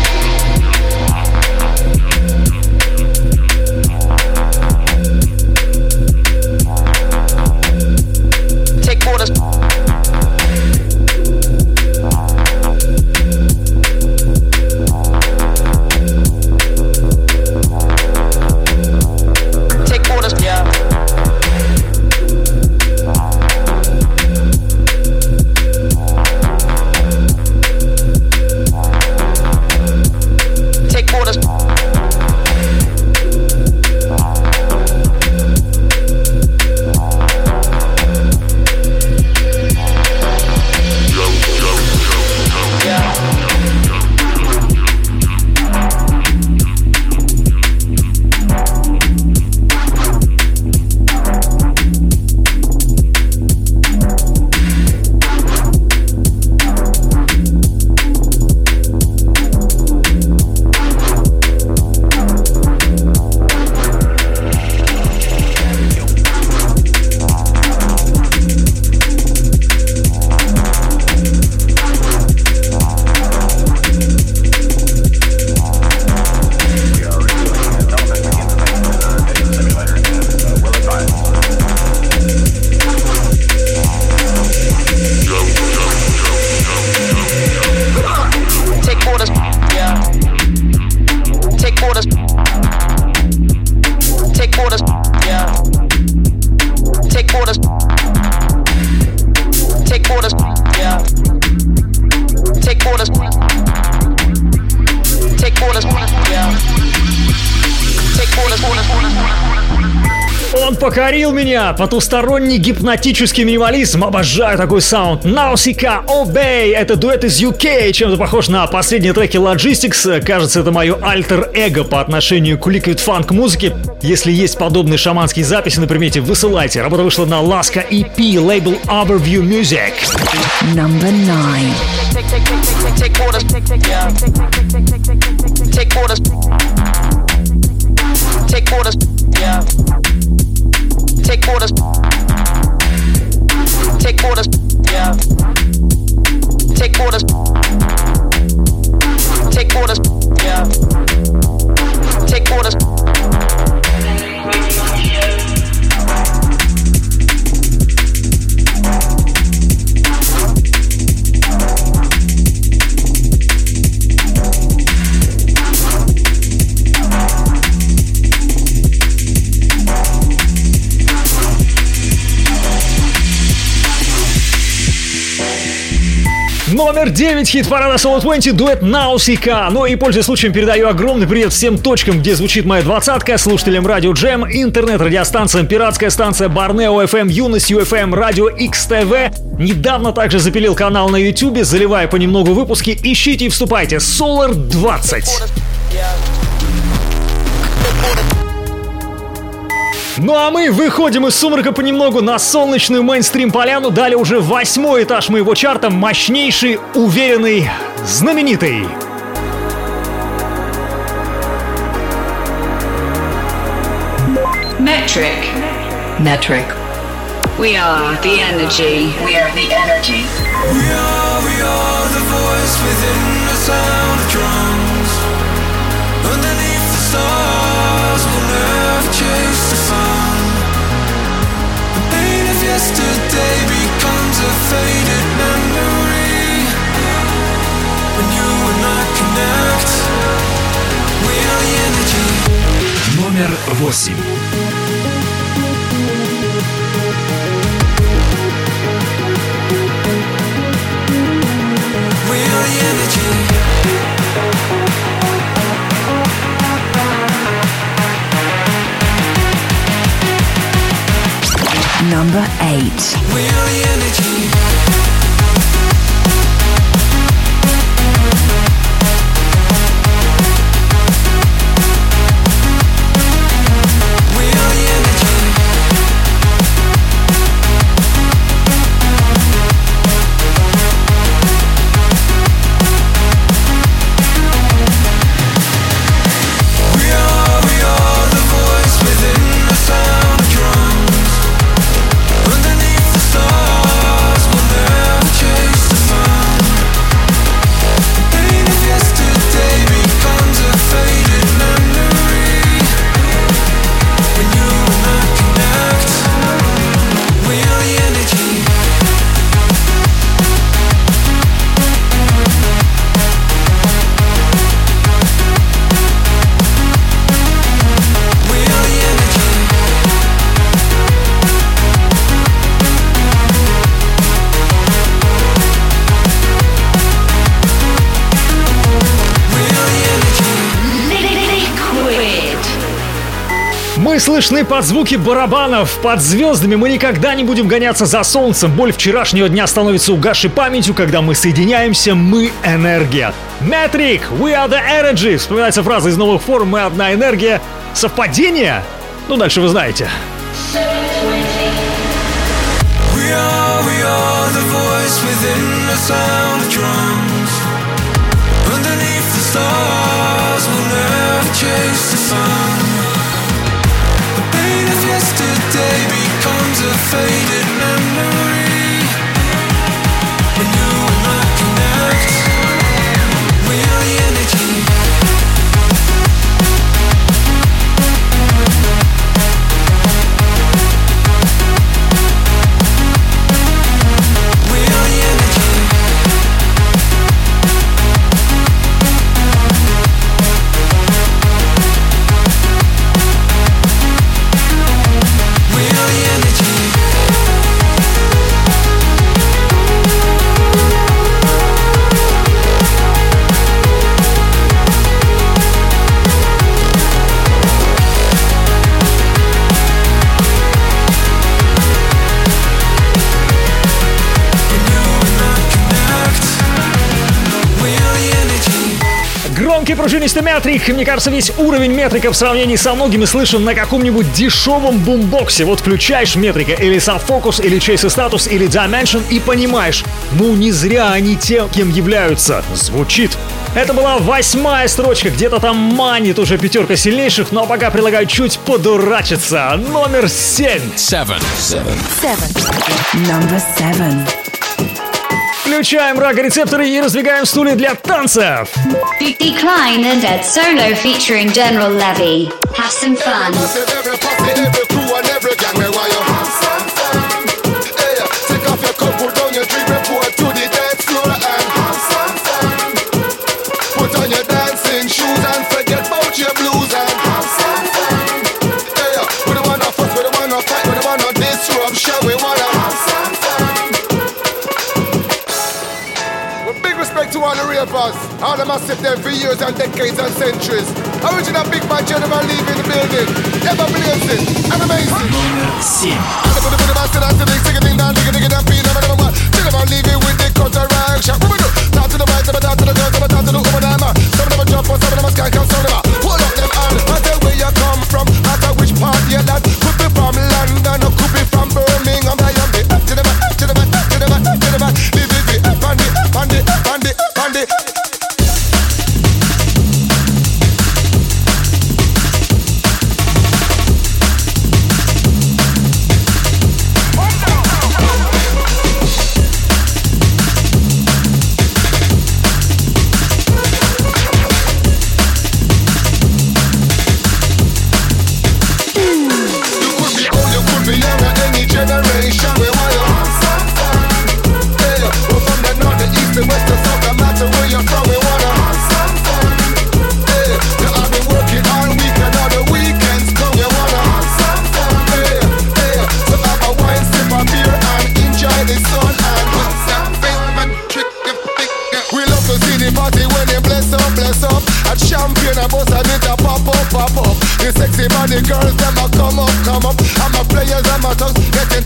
Потусторонний гипнотический минимализм. Обожаю такой саунд. Nausicaa Obey. Это дуэт из UK, чем-то похож на последние треки Logistics. Кажется, это мое альтер-эго по отношению к Liquid Funk музыке. Если есть подобные шаманские записи на примете, высылайте. Работа вышла на Laska EP, лейбл Overview Music. Number 9. Take orders. Take orders. Номер 9 хит-парада Solo 20 дуэт Наусика. Ну и пользуясь случаем передаю огромный привет всем точкам, где звучит моя двадцатка, слушателям Радио Джем, интернет-радиостанциям, пиратская станция Барнео FM, Юность UFM, Радио XTV. Недавно также запилил канал на YouTube, заливая понемногу выпуски. Ищите и вступайте. Solar 20. Ну а мы выходим из сумрака понемногу на солнечную мейнстрим-поляну. Далее уже восьмой этаж моего чарта. Мощнейший, уверенный, знаменитый. Metric. Metric. We are the energy. We are the energy. We are, we are the voice within the sound of drums. Номер восемь. Number 8. Слышны под звуки барабанов, под звездами. Мы никогда не будем гоняться за солнцем. Боль вчерашнего дня становится угасшей памятью, когда мы соединяемся, мы энергия. Метрик, we are the energy. Вспоминается фраза из новых форм «Мы одна энергия». Совпадение? Ну, дальше вы знаете. We are, we are the voice within the sound of drums. Underneath the stars, we'll never chase the sun. Yesterday becomes a faded метрик. Мне кажется, весь уровень метрика в сравнении со многими слышен на каком-нибудь дешевом бумбоксе. Вот включаешь метрика или Subfocus, или Chase Status, или Dimension и понимаешь, ну не зря они тем, кем являются. Звучит. Это была восьмая строчка, где-то там манит уже пятерка сильнейших, но пока предлагаю чуть подурачиться. Номер семь. Seven. Seven. Number seven. Включаем рага-рецепторы и раздвигаем стулья для танцев. Decline and Dead Solo featuring General Levy. Have some fun. All the rappers, all them have sit there for years and decades and centuries. Original big man gentleman leaving the building, ever blazing and amazing. Leave it with the. What we do? Talk to the talk to the talk to the woman, I'm a. Some of them jump, some of them a some of them hold up them hand. I tell where you come from, tell which part you that.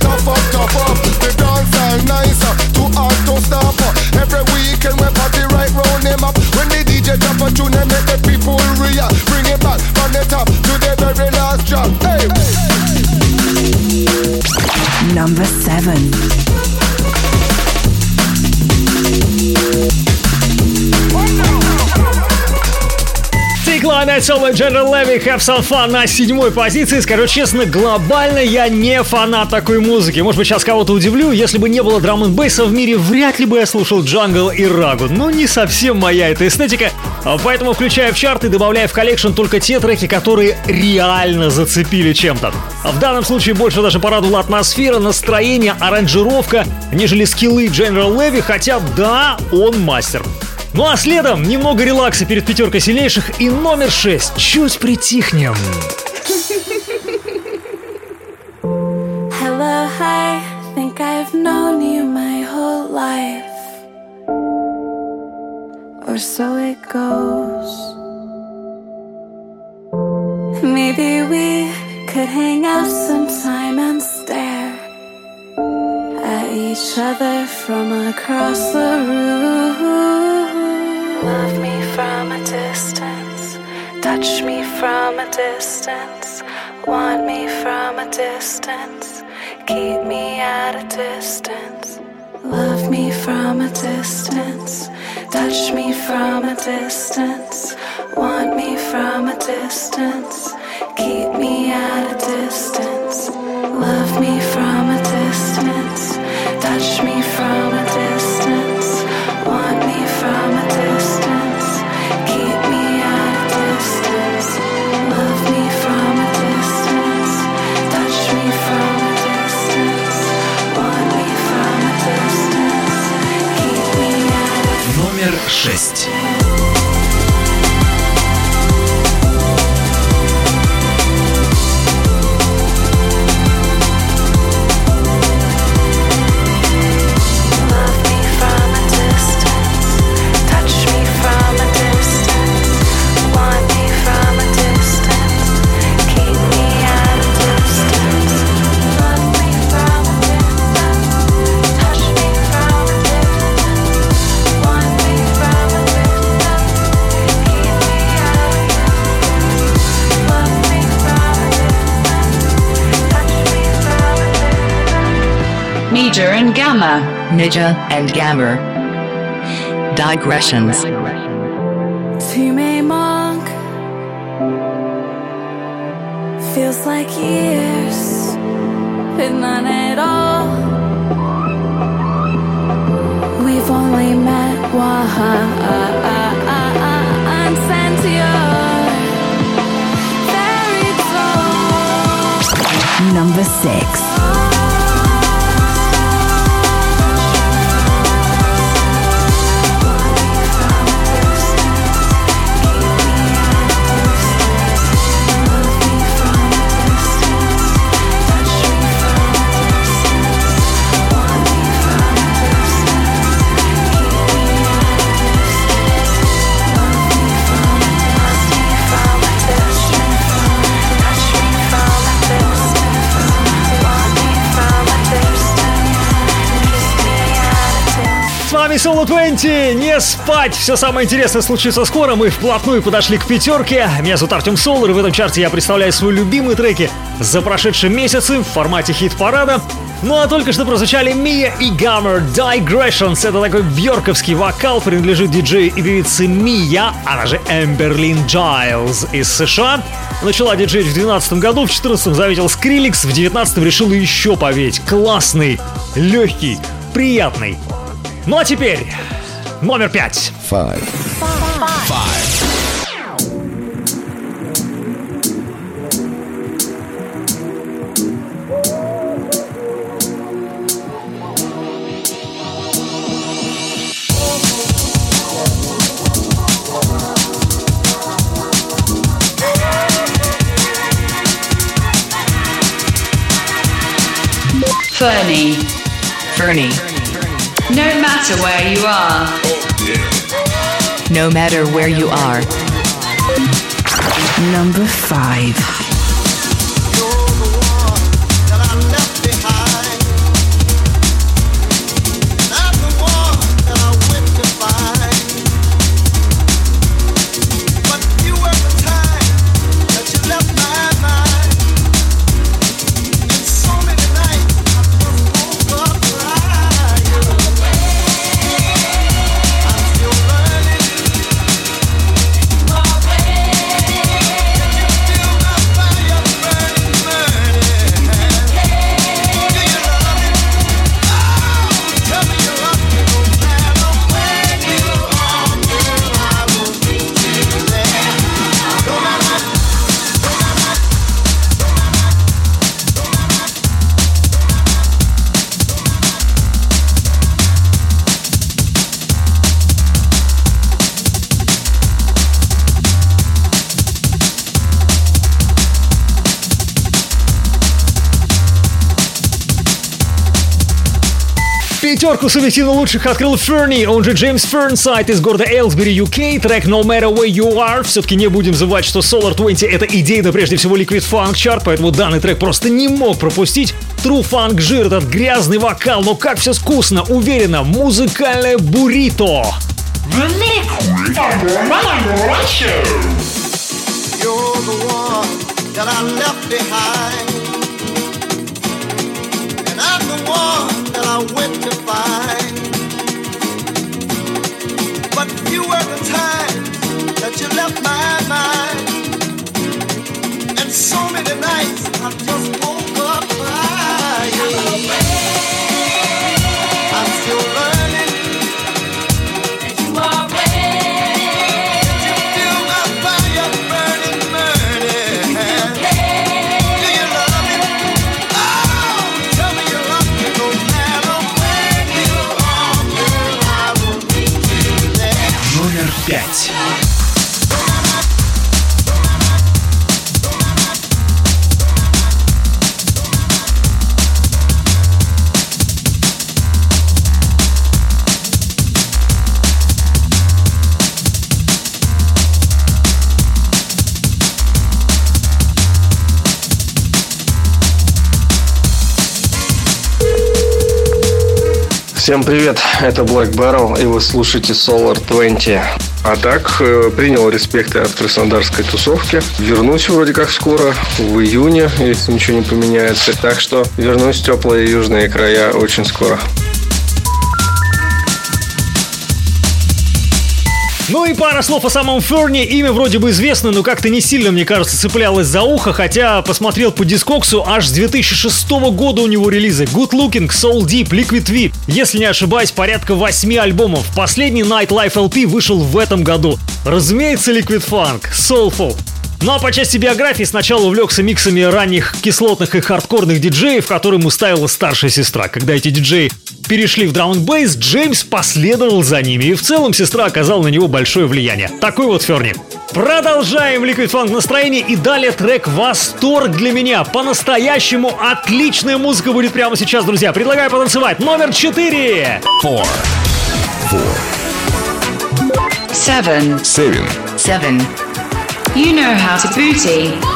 Tough up, tough up. The dance all nicer, too hard to stop. Every weekend we party right round them up. When the DJ drop a tune and make the people. Bring it back from the top to the very last drop. Hey. Number seven. Decline от Solo General Levy Have Some Fun на седьмой позиции. Скажу честно, глобально я не фанат такой музыки. Может быть, сейчас кого-то удивлю. Если бы не было драм н в мире, вряд ли бы я слушал джангл и рагу. Но не совсем моя эта эстетика. Поэтому включаю в чарт и добавляю в collection только те треки, которые реально зацепили чем-то. В данном случае больше даже порадовала атмосфера, настроение, аранжировка, нежели скиллы General Levy, хотя да, он мастер. Ну а следом немного релакса перед пятеркой сильнейших и номер 6. Чуть притихнем. Hello, hi. Think I've known you my whole life. Or so it goes. Maybe we could hang out sometime and stare at each other from across the room. Love me from a distance. Touch me from a distance. Want me from a distance. Keep me at a distance. Love me from a distance. Touch me from a distance. Want me from a distance. Keep me at a distance. Love me from a distance. 6. Nidja and Gamma. Nidja and Gamma. Digressions. Tume Monk feels like years, but none at all. We've only met once and your fairy tale. Number 6. Соло 20, не спать, все самое интересное случится скоро, мы вплотную подошли к пятерке, меня зовут Артем Солар, и в этом чарте я представляю свои любимые треки за прошедшие месяцы в формате хит-парада, ну а только что прозвучали Мия и Гаммер Digressions. Это такой бьорковский вокал, принадлежит диджею и певице Мия, она же Эмберлин Джайлз из США. Начала диджеить в 2012 году, в 2014 заметил Скриликс, в 2019 решил еще поветь. Классный, легкий, приятный. Ну а теперь номер пять. Five. Fernie. Fernie. No matter where you are. No matter where you are. Number 5. Пятерку субъективно лучших открыл Ферни, он же Джеймс Фернсайд из города Элсбери, UK. Трек No Matter Where You Are. Все-таки не будем забывать, что Solar 20 это идейно прежде всего Liquid Funk Chart, поэтому данный трек просто не мог пропустить. True Funk жир, этот грязный вокал, но как все вкусно, уверенно, музыкальное буррито. You're the one that I left behind. So many nights I just woke up crying. Всем привет, это Black Barrel, и вы слушаете Solar 20. А так, э, принял респекты от краснодарской тусовки. Вернусь вроде как скоро, в июне, если ничего не поменяется. Так что вернусь в теплые южные края очень скоро. Ну и пара слов о самом Ферне. Имя вроде бы известно, но как-то не сильно, мне кажется, цеплялось за ухо, хотя посмотрел по дискоксу, аж с 2006 года у него релизы. Good Looking, Soul Deep, Liquid V. Если не ошибаюсь, порядка 8 альбомов. Последний Night Life LP вышел в этом году. Разумеется, Liquid Funk, Soulful. Ну а по части биографии сначала увлекся миксами ранних кислотных и хардкорных диджеев, которым уставила старшая сестра. Когда эти диджеи перешли в драм бейс Джеймс последовал за ними, и в целом сестра оказала на него большое влияние. Такой вот Ферни. Продолжаем Liquid Funk настроение и далее трек «Восторг для меня». По-настоящему отличная музыка будет прямо сейчас, друзья. Предлагаю потанцевать. Номер четыре. Four. Seven. Seven. Seven. You know how to booty.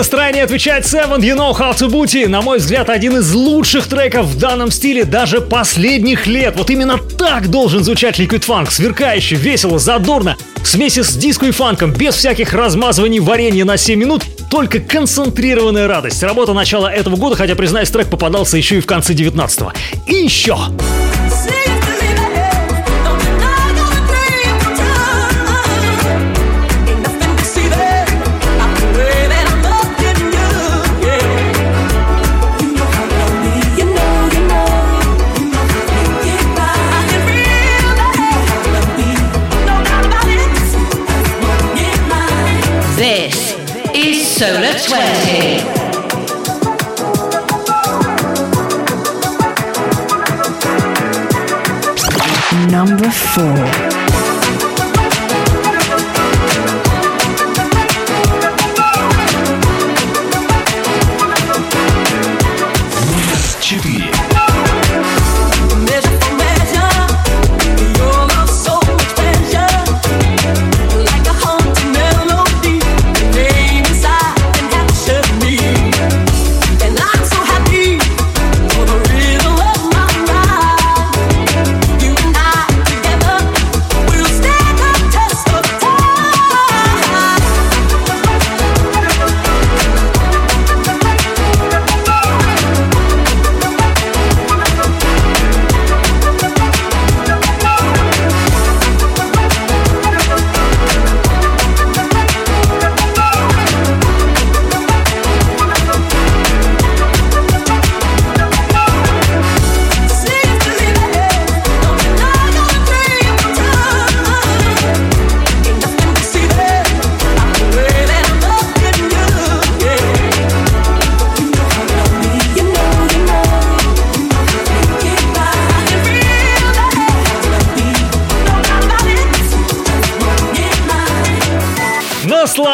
Настроение отвечает Seven You Know How To Booty. На мой взгляд, один из лучших треков в данном стиле даже последних лет. Вот именно так должен звучать Liquid Funk. Сверкающе, весело, задорно. В смеси с диско и фанком, без всяких размазываний варенья на 7 минут, только концентрированная радость. Работа начала этого года, хотя, признаюсь, трек попадался еще и в конце 19-го. И еще! Solar 20. Number 4.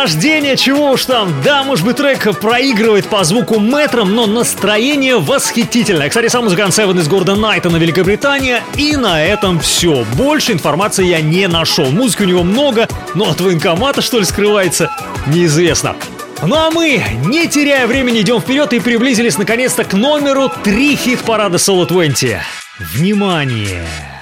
Наслаждение, чего уж там. Да, может быть, трек проигрывает по звуку метром, но настроение восхитительное. Кстати, сам музыкант Севен из города Найтона, Великобритания. И на этом все. Больше информации я не нашел. Музыки у него много, но от военкомата, что ли, скрывается, неизвестно. Ну а мы, не теряя времени, идем вперед и приблизились наконец-то к номеру 3 хит-парада Solo 20. Внимание!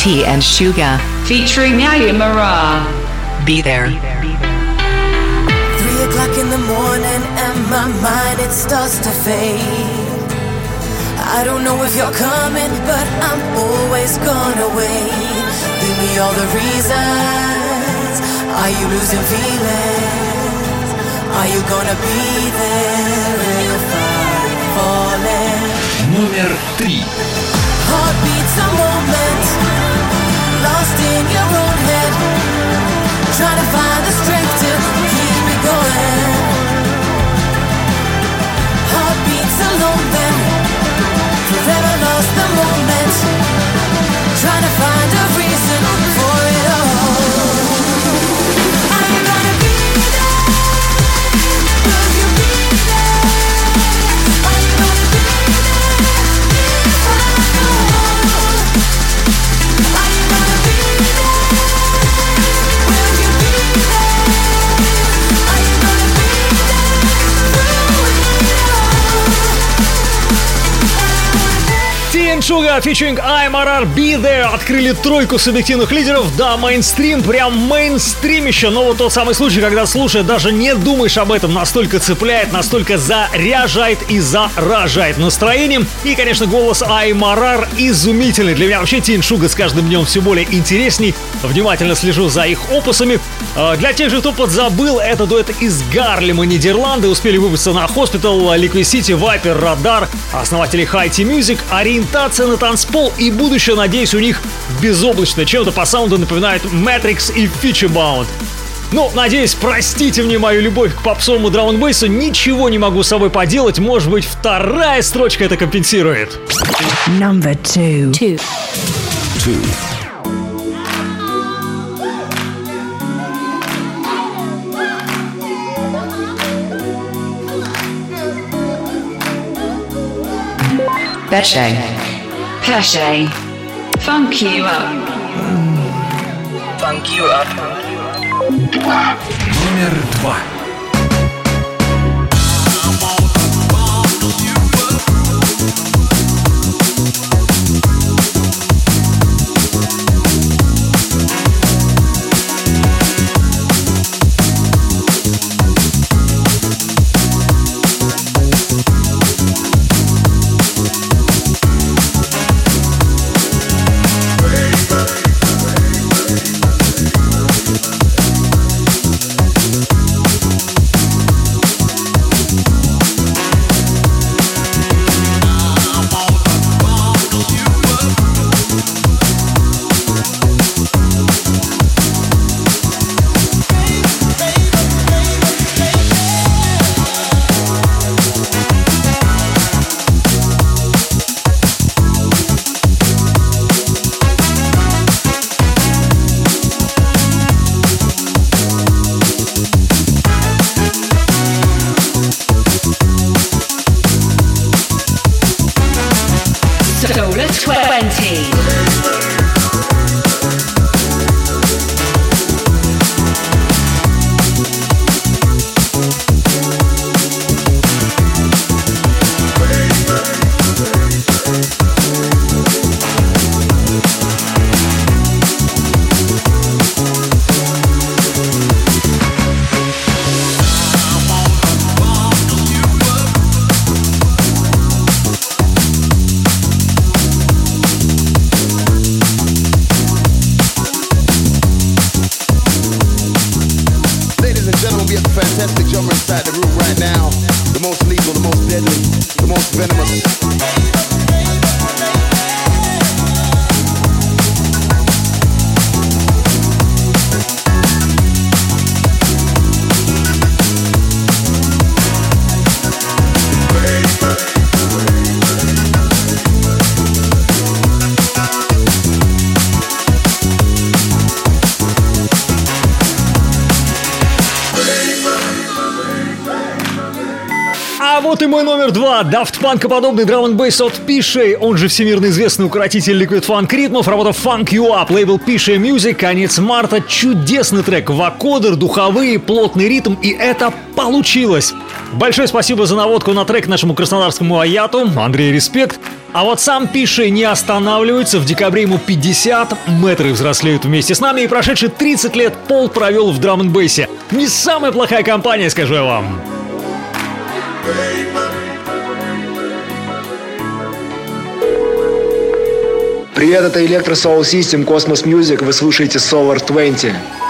Tea and Sugar. Featuring Yaya Mara. Be there. Three o'clock in the morning and my mind it starts to fade. I don't know if you're coming, but I'm always gonna wait. Give me all the reasons. Are you losing feelings? Are you gonna be there if I'm falling? Номер три. Heartbeats a moment, lost in your own head. Trying to find TN Sugar featuring Аймарар Be There открыли тройку субъективных лидеров. Да, мейнстрим, прям мейнстримище. Но вот тот самый случай, когда слушая, даже не думаешь об этом, настолько цепляет, настолько заряжает и заражает настроением. И, конечно, голос Аймарар изумительный. Для меня вообще TN Sugar с каждым днем все более интересней. Внимательно слежу за их опусами. А, Для тех же, кто подзабыл, это дуэт из Гарлема, Нидерланды. Успели выпуститься на Hospital, Liquid City, Viper, Radar, основатели High Tea Music, ориентация на танцпол и будущее, надеюсь, у них безоблачно. Чем-то по саунду напоминает Matrix и Featurebound. Ну, надеюсь, простите мне мою любовь к попсовому драм бейсу Ничего не могу с собой поделать. Может быть, вторая строчка это компенсирует. Number two. Two. Pesce. Pesce. Funk you up. Funk you up. Номер два. Два. Daft Punk подобный драм н от Пишей, он же всемирно известный укротитель Liquid Funk ритмов, работа Funk You Up, лейбл Пишей Music, конец марта, чудесный трек, вакодер, духовые, плотный ритм, и это получилось. Большое спасибо за наводку на трек нашему краснодарскому Аяту, Андрей, респект. А вот сам Пишей не останавливается, в декабре ему 50, мэтры взрослеют вместе с нами, и прошедшие 30 лет Пол провел в драм н бейсе. Не самая плохая компания, скажу я вам. Привет, это Electro Soul System, Cosmos Music, вы слушаете Solar 20.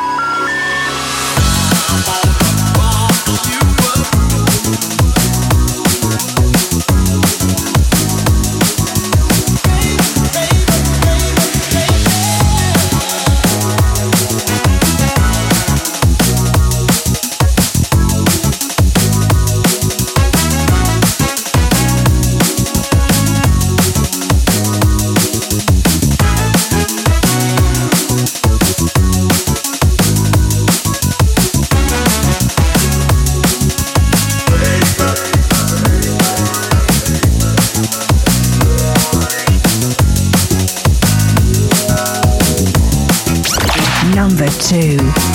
Number two.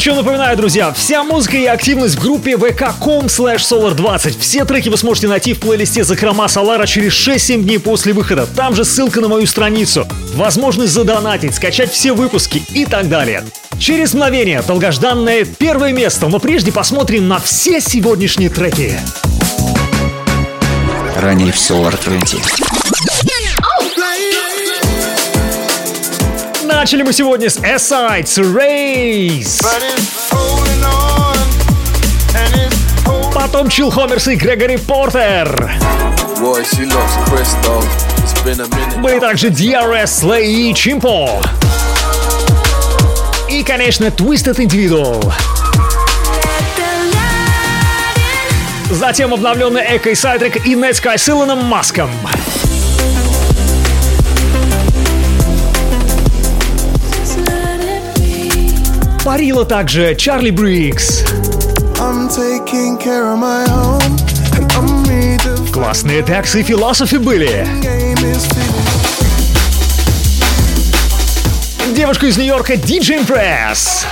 Случаем, напоминаю, друзья, вся музыка и активность в группе vk.com slash solar20. Все треки вы сможете найти в плейлисте «Закрома Солара» через 6-7 дней после выхода. Там же ссылка на мою страницу. Возможность задонатить, скачать все выпуски и так далее. Через мгновение долгожданное первое место, но прежде посмотрим на все сегодняшние треки. Ранее в Solar 20. Начали мы сегодня с S-Sides Race. Потом Чил Хомерс и Грегори Портер. Boy. Были также DRS, Слей и Чимпо. И, конечно, Twisted Individual. Затем обновленный Эко и Сайдрик и Нетскай с Илоном Маском. Парила также Чарли Брикс. Классные тексы и философы были. Девушка из Нью-Йорка DJ Impress.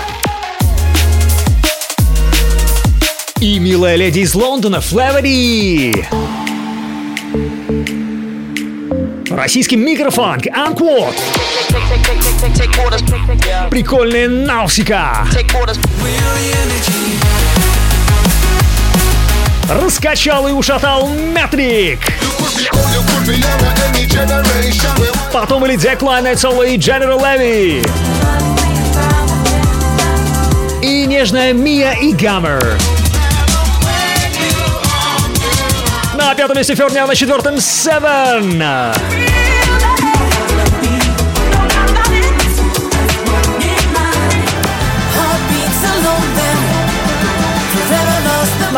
И милая леди из Лондона Флэвери. Российский микрофанк Анквот. Прикольная Наусика. Раскачал и ушатал Метрик. Потом или Decline Solo и General Levy. И нежная Мия и Гаммер. На пятом месте Ферня, на четвертом Seven.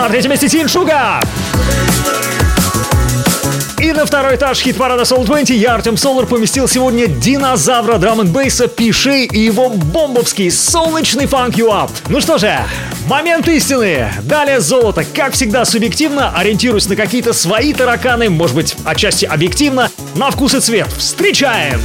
На третьем месте Тин Шуга. И на второй этаж хит-парада Soul 20 я, Артем Солар, поместил сегодня динозавра драм бейса Пиши и его бомбовский солнечный фанк You Up. Ну что же, момент истины. Далее золото. Как всегда, субъективно, ориентируюсь на какие-то свои тараканы, может быть, отчасти объективно, на вкус и цвет. Встречаем!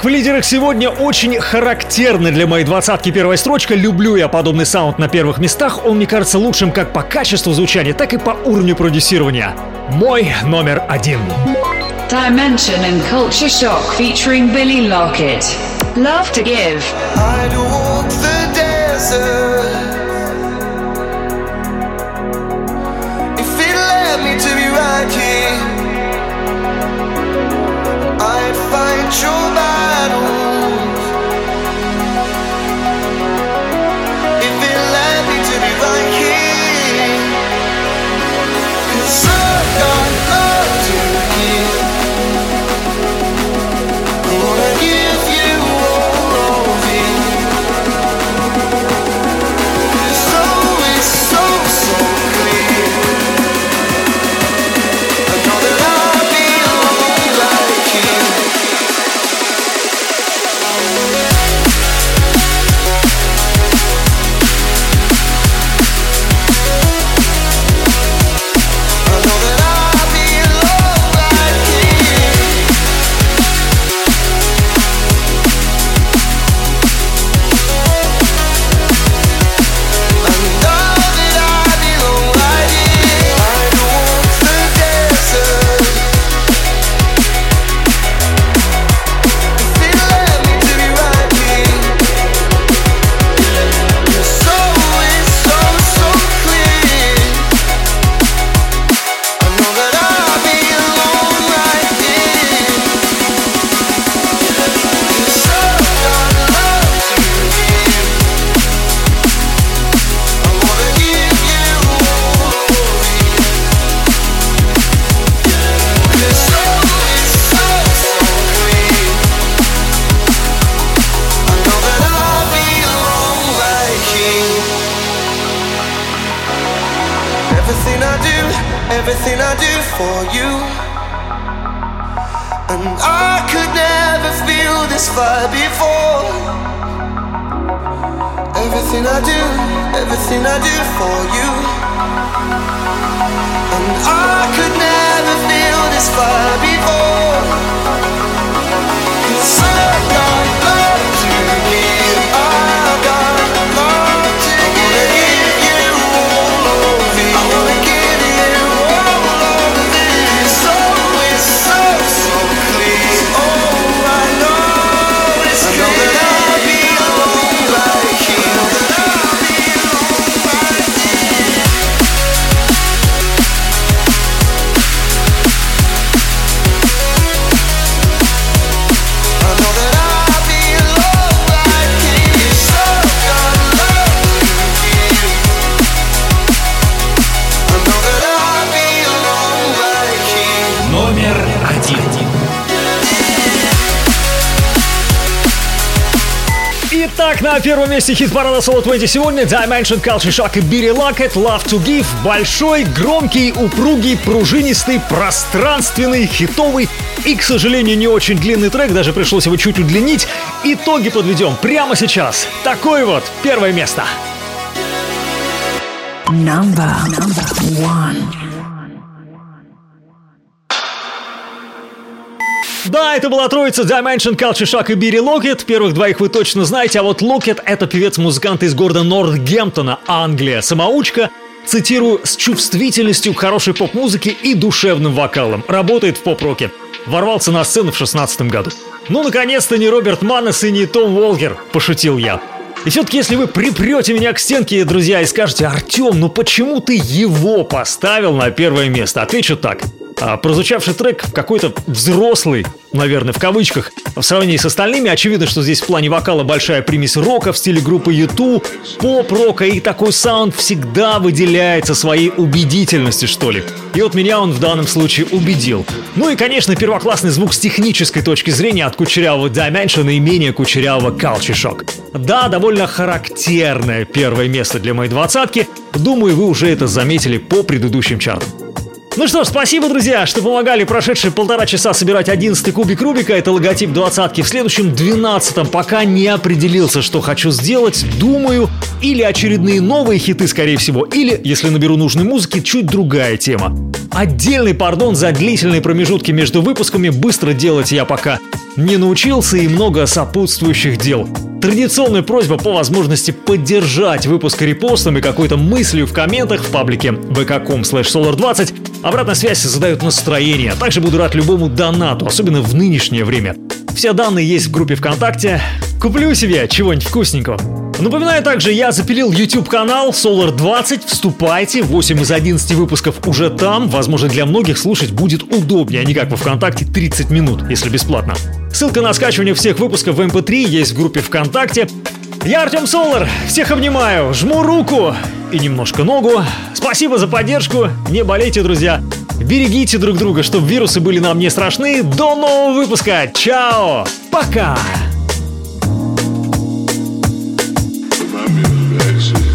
Итак, в лидерах сегодня очень характерный для моей двадцатки первая строчка. Люблю я подобный саунд на первых местах. Он мне кажется лучшим как по качеству звучания, так и по уровню продюсирования. Мой номер один. Dimension and Culture Shock featuring Billy Lockett. Love to give. I'd walk the desert if it led me to be right here. I'd fight your battles первом месте хит-парада Solo 20 сегодня Dimension, Culture Shock и Billy Lockett Love to Give. Большой, громкий, упругий, пружинистый, пространственный, хитовый и, к сожалению, не очень длинный трек, даже пришлось его чуть удлинить. Итоги подведем прямо сейчас. Такое вот первое место. Number, number one. Да, это была троица Dimension, Culture Shock и Бири Локет. Первых двоих вы точно знаете, а вот Локет — это певец-музыкант из города Нортгемптона, Англия. Самоучка, цитирую, с чувствительностью к хорошей поп-музыке и душевным вокалом. Работает в поп-роке. Ворвался на сцену в 16 году. Ну, наконец-то не Роберт Маннес и не Том Волгер, пошутил я. И все-таки, если вы припрете меня к стенке, друзья, и скажете, Артем, ну почему ты его поставил на первое место? Отвечу так. А, прозвучавший трек какой-то взрослый, наверное, в кавычках. В сравнении с остальными, очевидно, что здесь в плане вокала большая примесь рока в стиле группы YouTube, поп-рока, и такой саунд всегда выделяется своей убедительностью, что ли. И вот меня он в данном случае убедил. Ну и, конечно, первоклассный звук с технической точки зрения от кучерявого Dimension и менее кучерявого Culture Shock. Да, довольно характерное первое место для моей двадцатки. Думаю, вы уже это заметили по предыдущим чартам. Ну что ж, спасибо, друзья, что помогали прошедшие полтора часа собирать 11 кубик Рубика. Это логотип двадцатки. В следующем 12 пока не определился, что хочу сделать. Думаю, или очередные новые хиты, скорее всего, или, если наберу нужной музыки, чуть другая тема. Отдельный пардон за длительные промежутки между выпусками быстро делать я пока не научился и много сопутствующих дел. Традиционная просьба по возможности поддержать выпуск репостом и какой-то мыслью в комментах в паблике vk.com solar20. Обратная связь задает настроение. Также буду рад любому донату, особенно в нынешнее время. Все данные есть в группе ВКонтакте. Куплю себе чего-нибудь вкусненького. Напоминаю также, я запилил YouTube канал Solar 20. Вступайте, 8 из 11 выпусков уже там. Возможно, для многих слушать будет удобнее, а не как во ВКонтакте 30 минут, если бесплатно. Ссылка на скачивание всех выпусков в MP3 есть в группе ВКонтакте. Я Артем Солар, всех обнимаю, жму руку и немножко ногу. Спасибо за поддержку, не болейте, друзья. Берегите друг друга, чтобы вирусы были нам не страшны. До нового выпуска. Чао. Пока. But